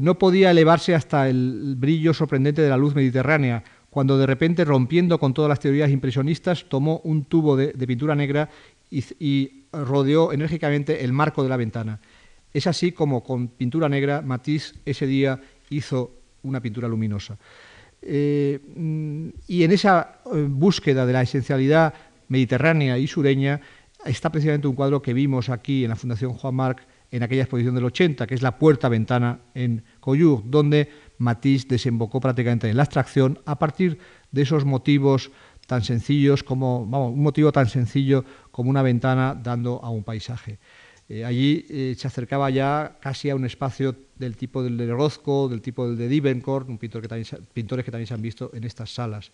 No podía elevarse hasta el brillo sorprendente de la luz mediterránea, cuando de repente, rompiendo con todas las teorías impresionistas, tomó un tubo de, pintura negra y, rodeó enérgicamente el marco de la ventana. Es así como con pintura negra Matisse ese día hizo una pintura luminosa. Eh, mm, y en esa eh, búsqueda de la esencialidad mediterránea y sureña está precisamente un cuadro que vimos aquí en la Fundación Juan Marc en aquella exposición del 80, que es la puerta-ventana en Coyur, donde Matisse desembocó prácticamente en la abstracción a partir de esos motivos tan sencillos como, vamos, un motivo tan sencillo como una ventana dando a un paisaje. Eh, allí eh, se acercaba ya casi a un espacio del tipo del de Orozco, del tipo del de Divencourt, un pintor que también, pintores que también se han visto en estas salas.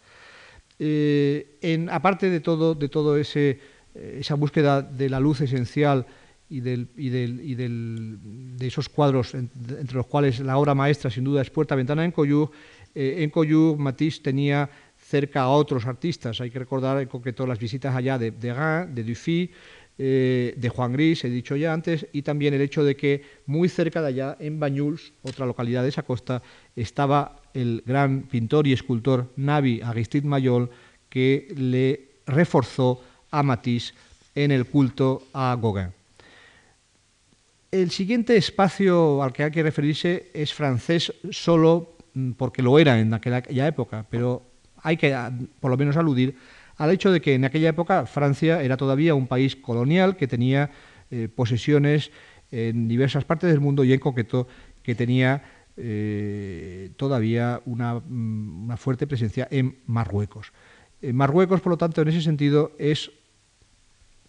Eh, aparte de todo, de todo ese, esa búsqueda de la luz esencial y, del, de esos cuadros entre los cuales la obra maestra sin duda es Puerta Ventana en Coyú, en Coyú Matisse tenía cerca a otros artistas. Hay que recordar en concreto las visitas allá de Degas, de Dufy, eh, de Juan Gris, he dicho ya antes, y también el hecho de que muy cerca de allá, en Bañuls, otra localidad de esa costa, estaba el gran pintor y escultor Navi Agustín Mayol, que le reforzó a Matisse en el culto a Gauguin. El siguiente espacio al que hay que referirse es francés solo mm, porque lo era en aquella época, pero hay que por lo menos aludir al hecho de que en aquella época Francia era todavía un país colonial que tenía eh, posesiones en diversas partes del mundo y en concreto que tenía eh, todavía mm, una, fuerte presencia en Marruecos. Marruecos, por lo tanto, en ese sentido es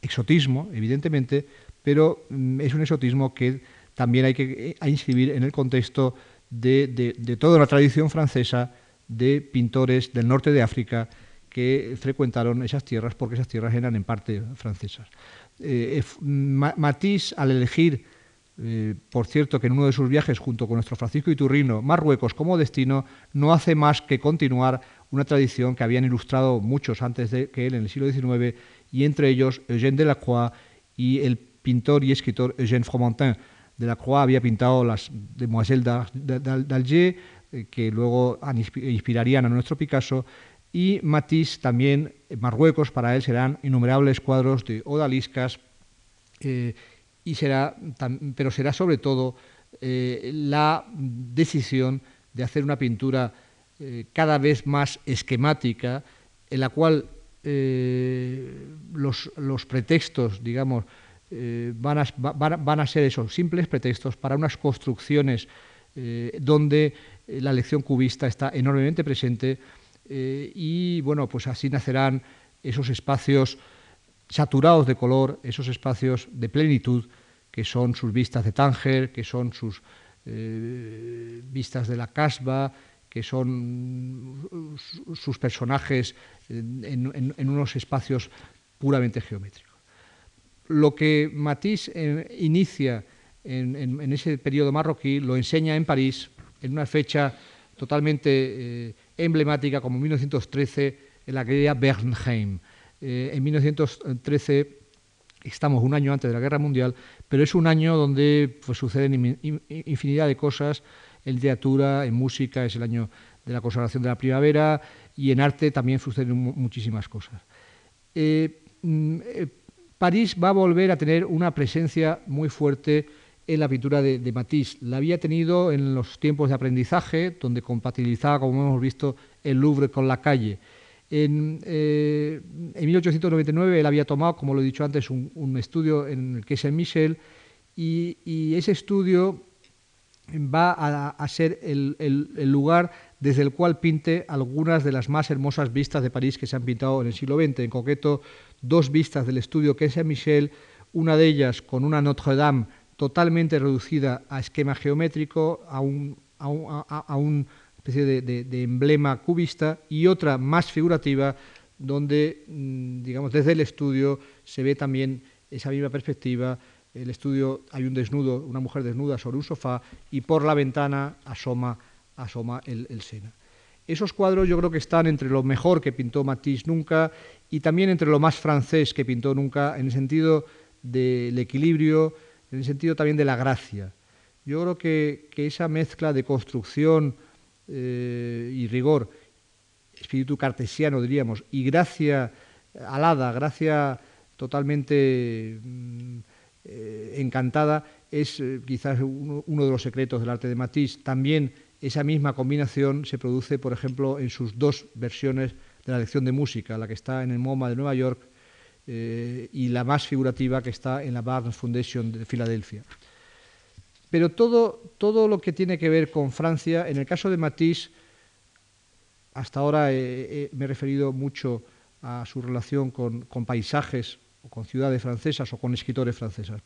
exotismo, evidentemente, pero mm, es un exotismo que también hay que eh, inscribir en el contexto de toda la tradición francesa de pintores del norte de África que frecuentaron esas tierras porque esas tierras eran en parte francesas. Eh, Matisse, al elegir, eh, por cierto, que en uno de sus viajes junto con nuestro Francisco Iturrino, Marruecos como destino, no hace más que continuar una tradición que habían ilustrado muchos antes de que él en el siglo XIX, y entre ellos Eugène Delacroix y el pintor y escritor Eugène Fromentin. Delacroix había pintado las Demoiselles d'Alger, eh, que luego inspirarían a nuestro Picasso, y Matisse también, Marruecos, para él serán innumerables cuadros de odaliscas, eh, y será, pero será sobre todo eh, la decisión de hacer una pintura cada vez más esquemática, en la cual los, pretextos, digamos, van a, van, a, ser esos simples pretextos para unas construcciones donde eh, la lección cubista está enormemente presente eh, y bueno, pues así nacerán esos espacios saturados de color, esos espacios de plenitud que son sus vistas de Tánger, que son sus eh, vistas de la Casba, que son sus personajes en, unos espacios puramente geométricos. Lo que Matisse inicia en, ese periodo marroquí lo enseña en París en una fecha totalmente eh, emblemática como 1913 en la querida Bernheim. Eh, en 1913 estamos un año antes de la Guerra Mundial, pero es un año donde pues, suceden infinidad de cosas en literatura, en música, es el año de la consagración de la primavera y en arte también suceden muchísimas cosas. Eh, mm, París va a volver a tener una presencia muy fuerte en la pintura de, Matisse. La había tenido en los tiempos de aprendizaje, donde compatibilizaba, como hemos visto, el Louvre con la calle. En, 1899 eh, él había tomado, como lo he dicho antes, un, estudio en el es Michel, y, ese estudio va a, ser el, lugar desde el cual pinte algunas de las más hermosas vistas de París que se han pintado en el siglo XX, en concreto dos vistas del estudio que es Saint-Michel, una de ellas con una Notre-Dame totalmente reducida a esquema geométrico, a un, a especie de, emblema cubista, y otra más figurativa, donde, mm, digamos, desde el estudio se ve también esa misma perspectiva. El estudio hay un desnudo, una mujer desnuda sobre un sofá, y por la ventana asoma, asoma el, el Sena. Esos cuadros yo creo que están entre lo mejor que pintó Matisse nunca y también entre lo más francés que pintó nunca, en el sentido del equilibrio, en el sentido también de la gracia. Yo creo que, esa mezcla de construcción eh, y rigor, espíritu cartesiano diríamos, y gracia alada, gracia totalmente mm, eh, encantada, es eh, quizás uno, de los secretos del arte de Matisse. También esa misma combinación se produce, por ejemplo, en sus dos versiones de la lección de música, la que está en el MoMA de Nueva York eh, y la más figurativa que está en la Barnes Foundation de Filadelfia. Pero todo, todo lo que tiene que ver con Francia, en el caso de Matisse, hasta ahora me he referido mucho a su relación con, paisajes o con ciudades francesas o con escritores franceses,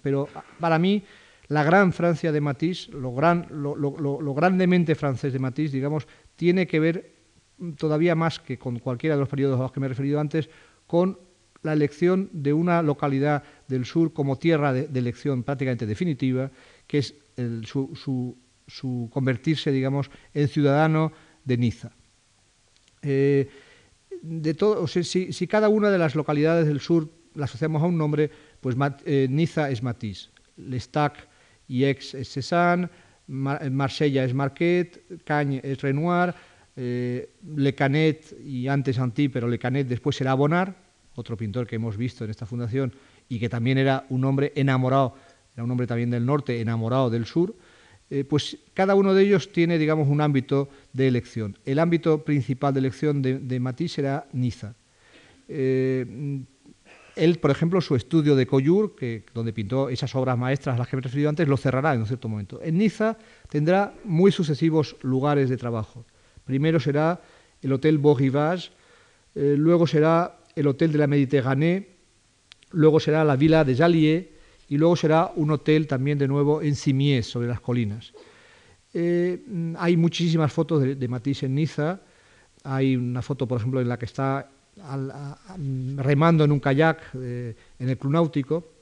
pero para mí la gran Francia de Matisse, lo, lo, lo grandemente francés de Matisse, digamos, tiene que ver todavía más que con cualquiera de los periodos a los que me he referido antes, con la elección de una localidad del sur como tierra de, elección prácticamente definitiva, que es su, convertirse, digamos, en ciudadano de Niza. Eh, de todo, si, cada una de las localidades del sur la asociamos a un nombre, pues eh, Niza es Matisse, Lestac y Aix es Cézanne, Marsella es Marquet, Cagne es Renoir, eh, Le Canet y antes Antí, pero Le Canet después será Bonnard, otro pintor que hemos visto en esta fundación y que también era un hombre enamorado, era un hombre también del norte, enamorado del sur, eh, pues cada uno de ellos tiene, digamos, un ámbito de elección. El ámbito principal de elección de, Matisse era Niza. Eh, él, por ejemplo, su estudio de Coyur, donde pintó esas obras maestras a las que me he referido antes, lo cerrará en un cierto momento. En Niza tendrá muy sucesivos lugares de trabajo. Primero será el Hotel Beau Rivage, eh, luego será el Hotel de la Méditerranée, luego será la Villa de Jallier y luego será un hotel también de nuevo en Cimiez, sobre las colinas. Eh, hay muchísimas fotos de, Matisse en Niza. Hay una foto, por ejemplo, en la que está remando en un kayak eh, en el club náutico.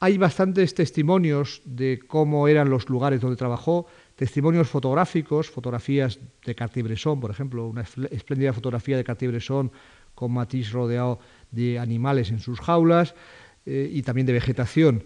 Hay bastantes testimonios de cómo eran los lugares donde trabajó, testimonios fotográficos, fotografías de Cartier-Bresson, por ejemplo, una espléndida fotografía de Cartier-Bresson con Matisse rodeado de animales en sus jaulas eh, y también de vegetación.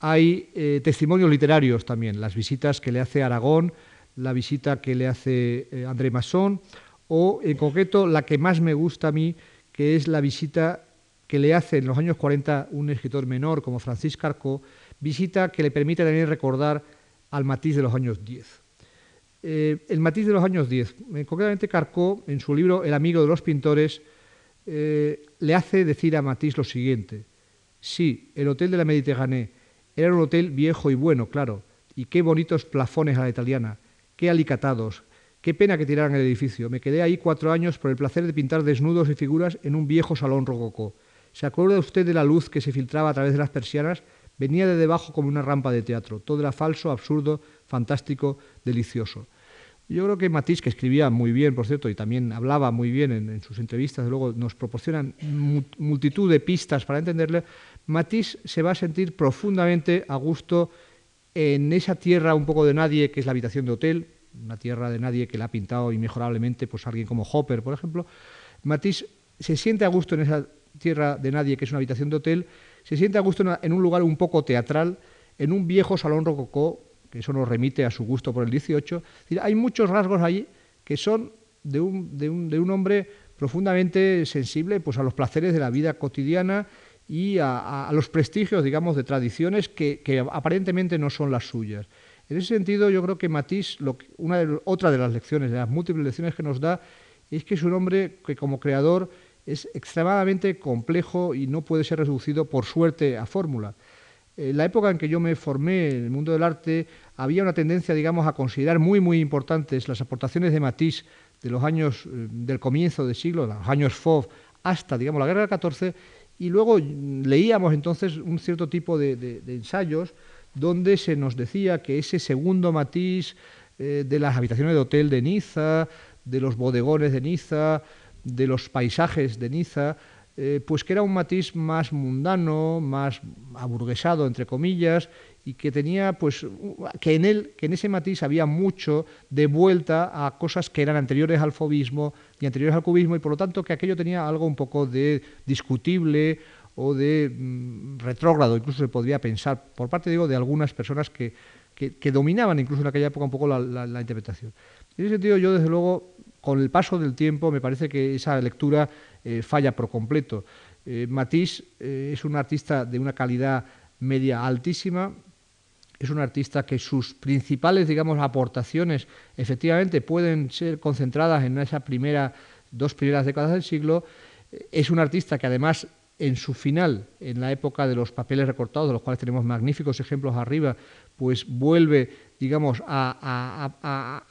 Hay eh, testimonios literarios también, las visitas que le hace Aragón, la visita que le hace eh, André Masson, o en concreto la que más me gusta a mí, que es la visita que le hace en los años 40 un escritor menor como Francis Carcot, visita que le permite también recordar al Matisse de los años 10. el Matisse de los años 10, concretamente Carcot, en su libro El amigo de los pintores, eh, le hace decir a Matisse lo siguiente. Sí, el hotel de la Mediterránea era un hotel viejo y bueno, claro, y qué bonitos plafones a la italiana, qué alicatados, qué pena que tiraran el edificio. Me quedé ahí cuatro años por el placer de pintar desnudos y figuras en un viejo salón rococó. ¿Se acuerda usted de la luz que se filtraba a través de las persianas? Venía de debajo como una rampa de teatro. Todo era falso, absurdo, fantástico, delicioso. Yo creo que Matisse, que escribía muy bien, por cierto, y también hablaba muy bien en, sus entrevistas, luego nos proporcionan multitud de pistas para entenderle, Matisse se va a sentir profundamente a gusto en esa tierra un poco de nadie que es la habitación de hotel, una tierra de nadie que la ha pintado inmejorablemente, pues alguien como Hopper, por ejemplo. Matisse se siente a gusto en esa tierra de nadie que es una habitación de hotel, se siente a gusto en un lugar un poco teatral, en un viejo salón rococó que eso nos remite a su gusto por el 18. hay muchos rasgos ahí que son de un, de un, de un hombre profundamente sensible pues, a los placeres de la vida cotidiana y a, los prestigios, digamos, de tradiciones que, aparentemente no son las suyas. En ese sentido, yo creo que Matisse, una de, otra de las lecciones, de las múltiples lecciones que nos da, es que es un hombre que como creador es extremadamente complejo y no puede ser reducido por suerte a fórmula. En la época en que yo me formé en el mundo del arte, había una tendencia, digamos, a considerar muy, muy importantes las aportaciones de Matisse de los años eh, del comienzo del siglo, los años Fauve, hasta, digamos, la guerra del 14, y luego leíamos entonces un cierto tipo de, ensayos donde se nos decía que ese segundo Matisse eh, de las habitaciones de hotel de Niza, de los bodegones de Niza, de los paisajes de Niza, eh, pues que era un matiz más mundano, más aburguesado, entre comillas, y que tenía, pues, que en él, que en ese matiz había mucho de vuelta a cosas que eran anteriores al fobismo y anteriores al cubismo, y por lo tanto que aquello tenía algo un poco de discutible o de mm, retrógrado, incluso se podría pensar, por parte, digo, de algunas personas que, que, dominaban incluso en aquella época un poco la, la interpretación. En ese sentido, yo desde luego, con el paso del tiempo, me parece que esa lectura eh, falla por completo. Eh, Matisse eh, es un artista de una calidad media altísima, es un artista que sus principales, digamos, aportaciones efectivamente pueden ser concentradas en esa primera, dos primeras décadas del siglo. Es un artista que además en su final, en la época de los papeles recortados, de los cuales tenemos magníficos ejemplos arriba, pues vuelve, digamos, a,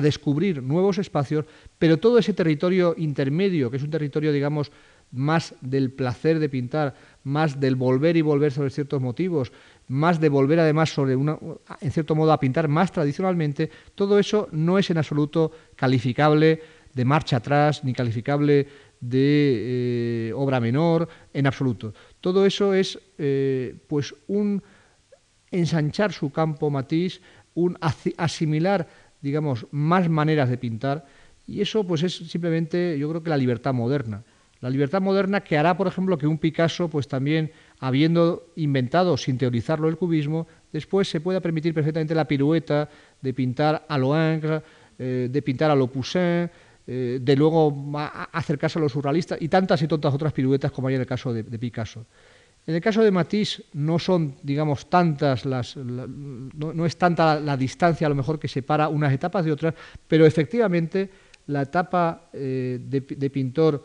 descubrir nuevos espacios, pero todo ese territorio intermedio, que es un territorio, digamos, más del placer de pintar, más del volver y volver sobre ciertos motivos, más de volver además sobre una, en cierto modo a pintar más tradicionalmente, todo eso no es en absoluto calificable de marcha atrás, ni calificable de eh, obra menor, en absoluto. Todo eso es eh, pues un ensanchar su campo matiz, un asimilar digamos, más maneras de pintar y eso pues es simplemente yo creo que la libertad moderna. La libertad moderna que hará, por ejemplo, que un Picasso, pues también habiendo inventado sin teorizarlo el cubismo, después se pueda permitir perfectamente la pirueta de pintar a lo Ingres, eh, de pintar a lo Poussin, eh, de luego acercarse a los surrealistas y tantas y tantas otras piruetas como hay en el caso de Picasso. En el caso de Matisse no son, digamos, tantas las, no, es tanta la, distancia a lo mejor que separa unas etapas de otras, pero efectivamente la etapa eh, de, pintor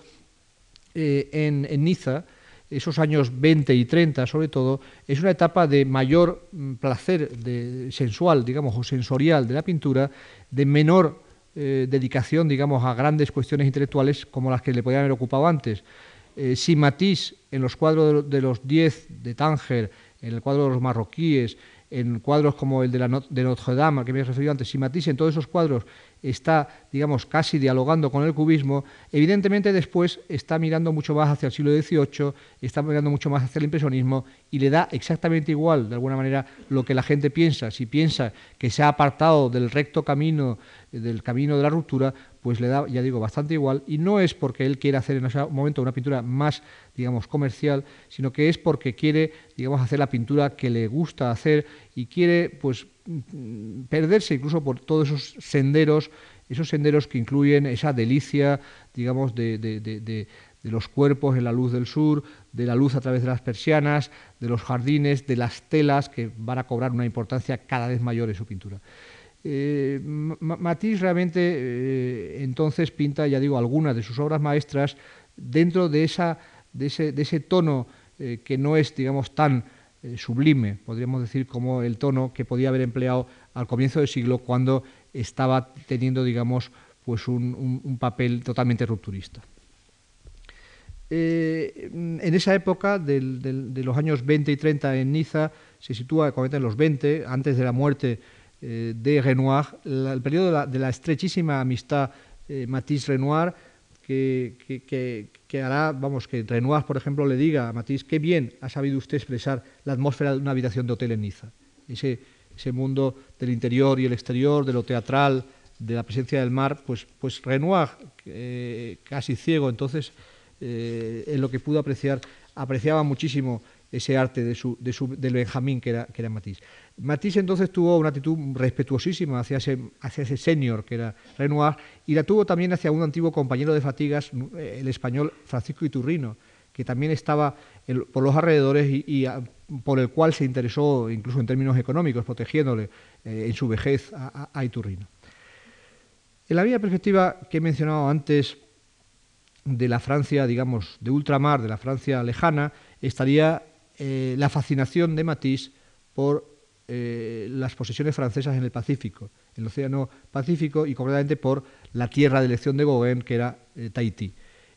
eh, en, Niza, esos años 20 y 30 sobre todo, es una etapa de mayor mm, placer de, sensual, digamos, o sensorial de la pintura, de menor eh, dedicación, digamos, a grandes cuestiones intelectuales como las que le podían haber ocupado antes. Eh, si Matisse en los cuadros de los diez de Tánger, en el cuadro de los marroquíes, en cuadros como el de, la de Notre Dame, que me he referido antes, si Matisse en todos esos cuadros está, digamos, casi dialogando con el cubismo, evidentemente después está mirando mucho más hacia el siglo XVIII, está mirando mucho más hacia el impresionismo y le da exactamente igual, de alguna manera, lo que la gente piensa. Si piensa que se ha apartado del recto camino, del camino de la ruptura, pues le da, ya digo, bastante igual. Y no es porque él quiera hacer en ese momento una pintura más, digamos, comercial, sino que es porque quiere, digamos, hacer la pintura que le gusta hacer y quiere, pues, Mm, perderse incluso por todos esos senderos, esos senderos que incluyen esa delicia, digamos, de, los cuerpos en la luz del sur, de la luz a través de las persianas, de los jardines, de las telas, que van a cobrar una importancia cada vez mayor en su pintura. Eh, Matisse realmente eh, entonces pinta, ya digo, algunas de sus obras maestras dentro de, esa, de, ese, tono eh, que no es, digamos, tan eh, sublime, podríamos decir, como el tono que podía haber empleado al comienzo del siglo cuando estaba teniendo, digamos, pues un, papel totalmente rupturista. En esa época de los años 20 y 30 en Niza, se sitúa en los 20, antes de la muerte eh, de Renoir, el periodo de la, estrechísima amistad Matisse-Renoir, que, hará, vamos, que Renoir, por ejemplo, le diga a Matisse, qué bien ha sabido usted expresar la atmósfera de una habitación de hotel en Niza. Ese, ese mundo del interior y el exterior, de lo teatral, de la presencia del mar, pues, pues Renoir, casi ciego entonces, eh, en lo que pudo apreciar, apreciaba muchísimo ese arte de su, de su, del Benjamín que era, que era Matisse. Matisse entonces tuvo una actitud respetuosísima hacia ese, hacia ese senior que era Renoir y la tuvo también hacia un antiguo compañero de fatigas, eh, el español Francisco Iturrino, que también estaba por los alrededores y, por el cual se interesó incluso en términos económicos, protegiéndole eh, en su vejez a, a, Iturrino. En la misma perspectiva que he mencionado antes de la Francia, digamos, de ultramar, de la Francia lejana, estaría eh, la fascinación de Matisse por eh, las posesiones francesas en el Pacífico, en el Océano Pacífico y concretamente por la tierra de elección de Gauguin, que era eh, Tahití.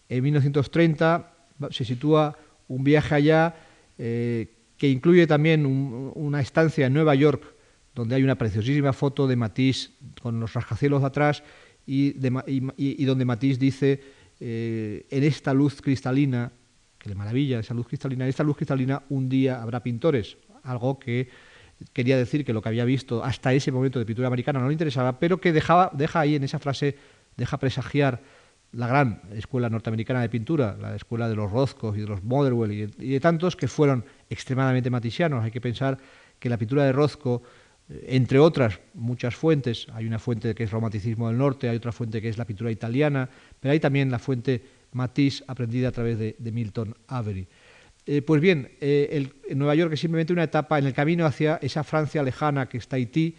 En 1930 se sitúa un viaje allá que incluye también una estancia en Nueva York, donde hay una preciosísima foto de Matisse con los rascacielos atrás y, y donde Matisse dice, en esta luz cristalina que le maravilla esa luz cristalina. Esta luz cristalina un día habrá pintores, algo que quería decir que lo que había visto hasta ese momento de pintura americana no le interesaba, pero que dejaba, deja ahí en esa frase, deja presagiar la gran escuela norteamericana de pintura, la escuela de los Rothko y de los Motherwell y de, tantos que fueron extremadamente matisianos. Hay que pensar que la pintura de Rothko, eh, entre otras muchas fuentes, hay una fuente que es romanticismo del norte, hay otra fuente que es la pintura italiana, pero hay también la fuente Matisse aprendida a través de, Milton Avery. Eh, pues bien, eh, Nueva York es simplemente una etapa en el camino hacia esa Francia lejana que está Haití,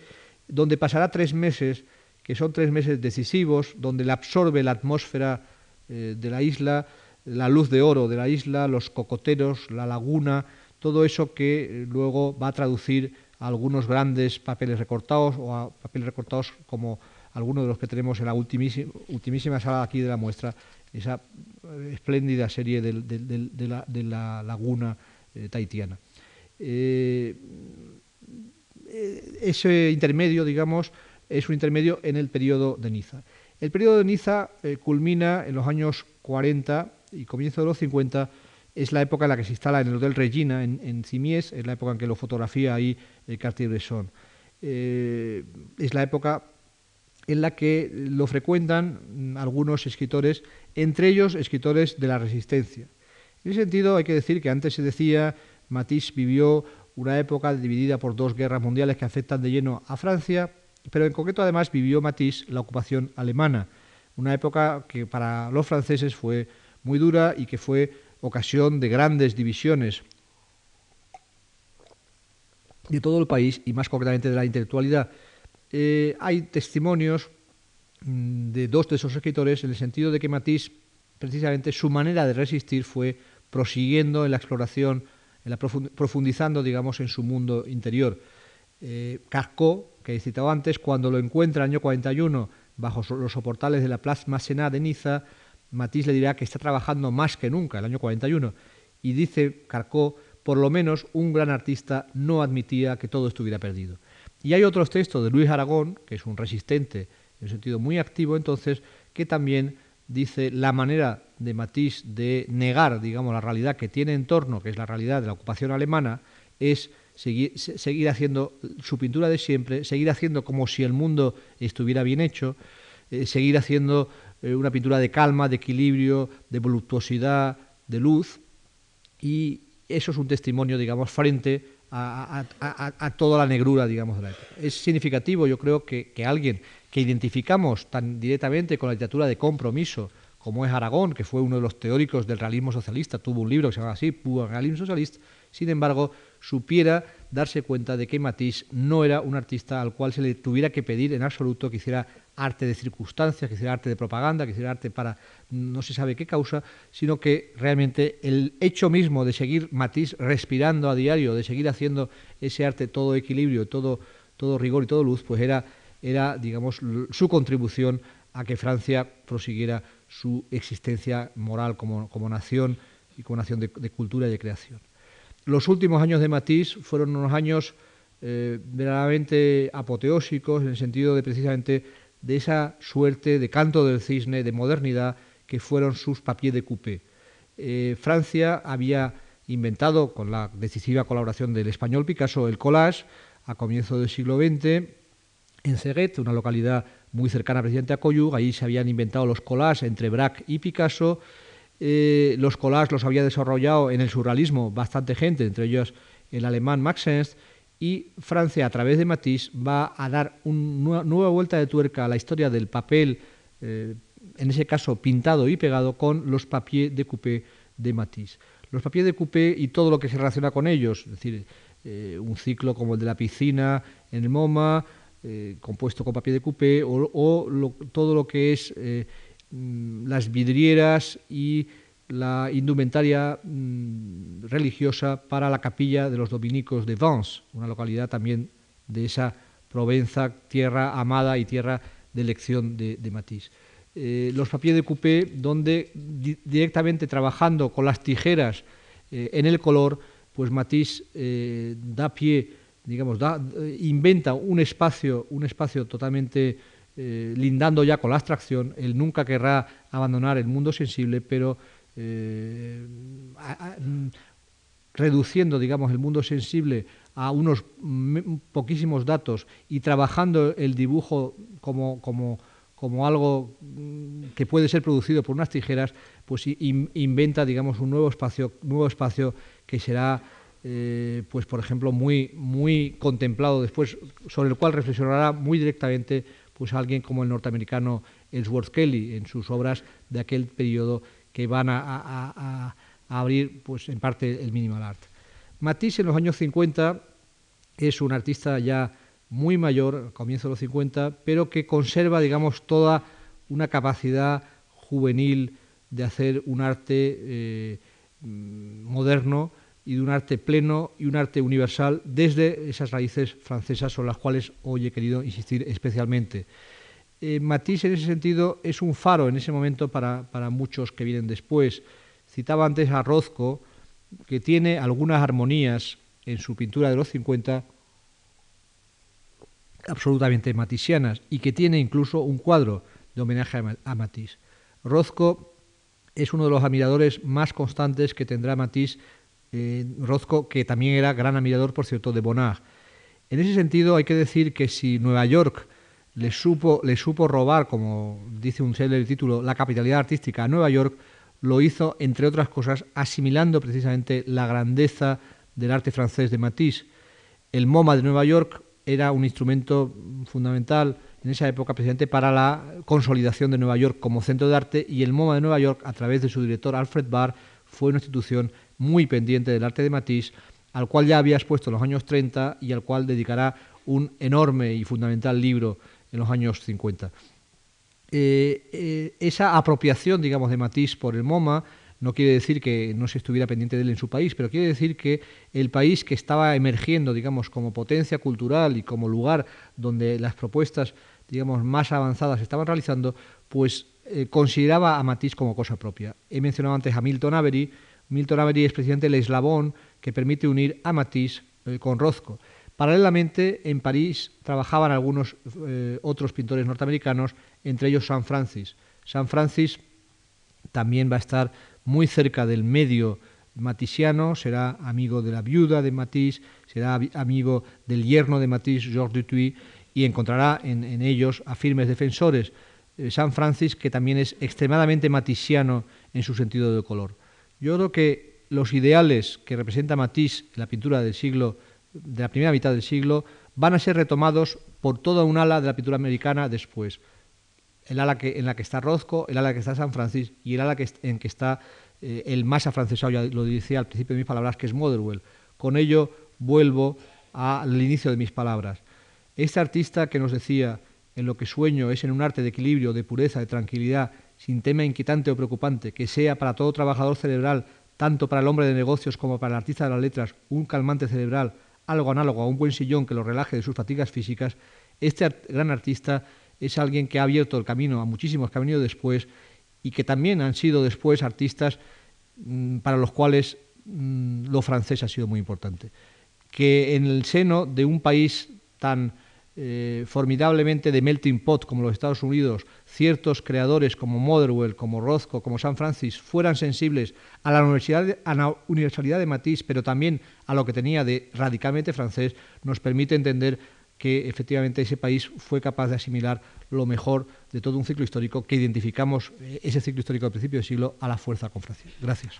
donde pasará tres meses, que son tres meses decisivos, donde le absorbe la atmósfera eh, de la isla, la luz de oro de la isla, los cocoteros, la laguna, todo eso que luego va a traducir a algunos grandes papeles recortados o a papeles recortados como algunos de los que tenemos en la ultimísima, ultimísima sala aquí de la muestra, esa eh, espléndida serie de, la, laguna eh, taitiana. Eh, ese intermedio, digamos, es un intermedio en el periodo de Niza. El periodo de Niza culmina en los años 40 y comienzo de los 50, es la época en la que se instala en el Hotel Regina, en, Cimiés, es la época en que lo fotografía ahí Cartier-Bresson. es la época en la que lo frecuentan algunos escritores, entre ellos escritores de la resistencia. En ese sentido hay que decir que antes se decía Matisse vivió una época dividida por dos guerras mundiales que afectan de lleno a Francia, pero en concreto además vivió Matisse la ocupación alemana, una época que para los franceses fue muy dura y que fue ocasión de grandes divisiones de todo el país y más concretamente de la intelectualidad. Eh, hay testimonios de dos de esos escritores en el sentido de que Matisse, precisamente su manera de resistir fue prosiguiendo en la exploración, profundizando, digamos, en su mundo interior. Eh, que he citado antes, cuando lo encuentra en el año 41 bajo los soportales de la Place Masséna de Niza, Matisse le dirá que está trabajando más que nunca, el año 41, y dice Carcó, por lo menos un gran artista no admitía que todo estuviera perdido. Y hay otros textos de Luis Aragón, que es un resistente en sentido muy activo, entonces, que también dice la manera de Matisse de negar, digamos, la realidad que tiene en torno, que es la realidad de la ocupación alemana, es seguir, seguir haciendo su pintura de siempre, seguir haciendo como si el mundo estuviera bien hecho, eh, seguir haciendo eh, una pintura de calma, de equilibrio, de voluptuosidad, de luz, y eso es un testimonio, digamos, frente a, toda la negrura, digamos, de la época. Es significativo, yo creo, que, alguien que identificamos tan directamente con la literatura de compromiso, como es Aragón, que fue uno de los teóricos del realismo socialista, tuvo un libro que se llama así, Puro Realismo Socialista, sin embargo, supiera darse cuenta de que Matisse no era un artista al cual se le tuviera que pedir en absoluto que hiciera arte de circunstancias, que hiciera arte de propaganda, que hiciera arte para no se sabe qué causa, sino que realmente el hecho mismo de seguir Matisse respirando a diario, de seguir haciendo ese arte todo equilibrio, todo, todo rigor y todo luz, pues era, era, digamos, su contribución a que Francia prosiguiera su existencia moral como, como nación y como nación de, cultura y de creación. Los últimos años de Matisse fueron unos años eh, verdaderamente apoteósicos en el sentido de precisamente de esa suerte de canto del cisne, de modernidad, que fueron sus papiers de coupé. Eh, Francia había inventado, con la decisiva colaboración del español Picasso, el collage a comienzos del siglo XX en Ceguet, una localidad muy cercana presidente a Coyug. Ahí se habían inventado los collages entre Braque y Picasso. Eh, los collages los había desarrollado en el surrealismo bastante gente, entre ellos el alemán Max Ernst, y Francia, a través de Matisse, va a dar una nueva vuelta de tuerca a la historia del papel, eh, en ese caso pintado y pegado, con los papiers de coupé de Matisse. Los papiers de coupé y todo lo que se relaciona con ellos, es decir, eh, un ciclo como el de la piscina en el MoMA, eh, compuesto con papier de coupé, o, todo lo que es mm, las vidrieras y la indumentaria mm, religiosa para la capilla de los dominicos de Vence, una localidad también de esa Provenza, tierra amada y tierra de elección de, Matisse. Eh, los papiers de coupé, donde directamente trabajando con las tijeras eh, en el color, pues Matisse eh, da pie, digamos, inventa un espacio, un espacio totalmente lindando ya con la abstracción. Él nunca querrá abandonar el mundo sensible, pero reduciendo, digamos, el mundo sensible a unos poquísimos datos y trabajando el dibujo como, como, como algo mm, que puede ser producido por unas tijeras, pues inventa, digamos, un nuevo espacio, nuevo espacio que será, eh, pues por ejemplo, muy, muy contemplado después, sobre el cual reflexionará muy directamente pues alguien como el norteamericano Ellsworth Kelly en sus obras de aquel periodo que van a abrir pues, en parte el minimal art. Matisse en los años 50 es un artista ya muy mayor, comienzo de los 50, pero que conserva, digamos, toda una capacidad juvenil de hacer un arte eh, moderno y de un arte pleno y un arte universal desde esas raíces francesas sobre las cuales hoy he querido insistir especialmente. Eh, Matisse en ese sentido es un faro en ese momento para, para muchos que vienen después. Citaba antes a Rozco, que tiene algunas armonías en su pintura de los 50 absolutamente matisianas y que tiene incluso un cuadro de homenaje a Matisse. Rozco es uno de los admiradores más constantes que tendrá Matisse, eh, Rozco que también era gran admirador, por cierto, de Bonnard. En ese sentido hay que decir que si Nueva York le supo, robar, como dice un célebre título, la capitalidad artística a Nueva York, lo hizo, entre otras cosas, asimilando precisamente la grandeza del arte francés de Matisse. El MoMA de Nueva York era un instrumento fundamental en esa época precisamente para la consolidación de Nueva York como centro de arte y el MoMA de Nueva York, a través de su director Alfred Barr, fue una institución muy pendiente del arte de Matisse, al cual ya había expuesto en los años 30 y al cual dedicará un enorme y fundamental libro en los años 50. Eh, eh, esa apropiación, digamos, de Matisse por el MoMA no quiere decir que no se estuviera pendiente de él en su país, pero quiere decir que el país que estaba emergiendo, digamos, como potencia cultural y como lugar donde las propuestas, digamos, más avanzadas estaban realizando, pues eh, consideraba a Matisse como cosa propia. He mencionado antes a Milton Avery. Milton Avery es presidente del eslabón que permite unir a Matisse con Rothko. Paralelamente, en París trabajaban algunos eh, otros pintores norteamericanos, entre ellos San Francis. San Francis también va a estar muy cerca del medio matisiano, será amigo de la viuda de Matisse, será amigo del yerno de Matisse, Georges Dutuy, y encontrará en, ellos a firmes defensores. Eh, San Francis, que también es extremadamente matisiano en su sentido de color. Yo creo que los ideales que representa Matisse en la pintura del siglo de la primera mitad del siglo van a ser retomados por toda un ala de la pintura americana después. El ala que, en la que está Rozco, el ala que está San Francisco y el ala que, en que está eh, el más afrancesado, ya lo decía al principio de mis palabras, que es Motherwell. Con ello vuelvo al inicio de mis palabras. Este artista que nos decía, en lo que sueño es en un arte de equilibrio, de pureza, de tranquilidad, sin tema inquietante o preocupante, que sea para todo trabajador cerebral, tanto para el hombre de negocios como para el artista de las letras, un calmante cerebral, algo análogo a un buen sillón que lo relaje de sus fatigas físicas, este gran artista es alguien que ha abierto el camino a muchísimos que han venido después y que también han sido después artistas mm, para los cuales mm, lo francés ha sido muy importante. Que en el seno de un país tan eh, formidablemente de melting pot como los Estados Unidos, ciertos creadores como Motherwell, como Rothko, como San Francis, fueran sensibles a la, a la universalidad de Matisse, pero también a lo que tenía de radicalmente francés, nos permite entender que efectivamente ese país fue capaz de asimilar lo mejor de todo un ciclo histórico que identificamos, eh, ese ciclo histórico del principio del siglo, a la fuerza con Francia. Gracias.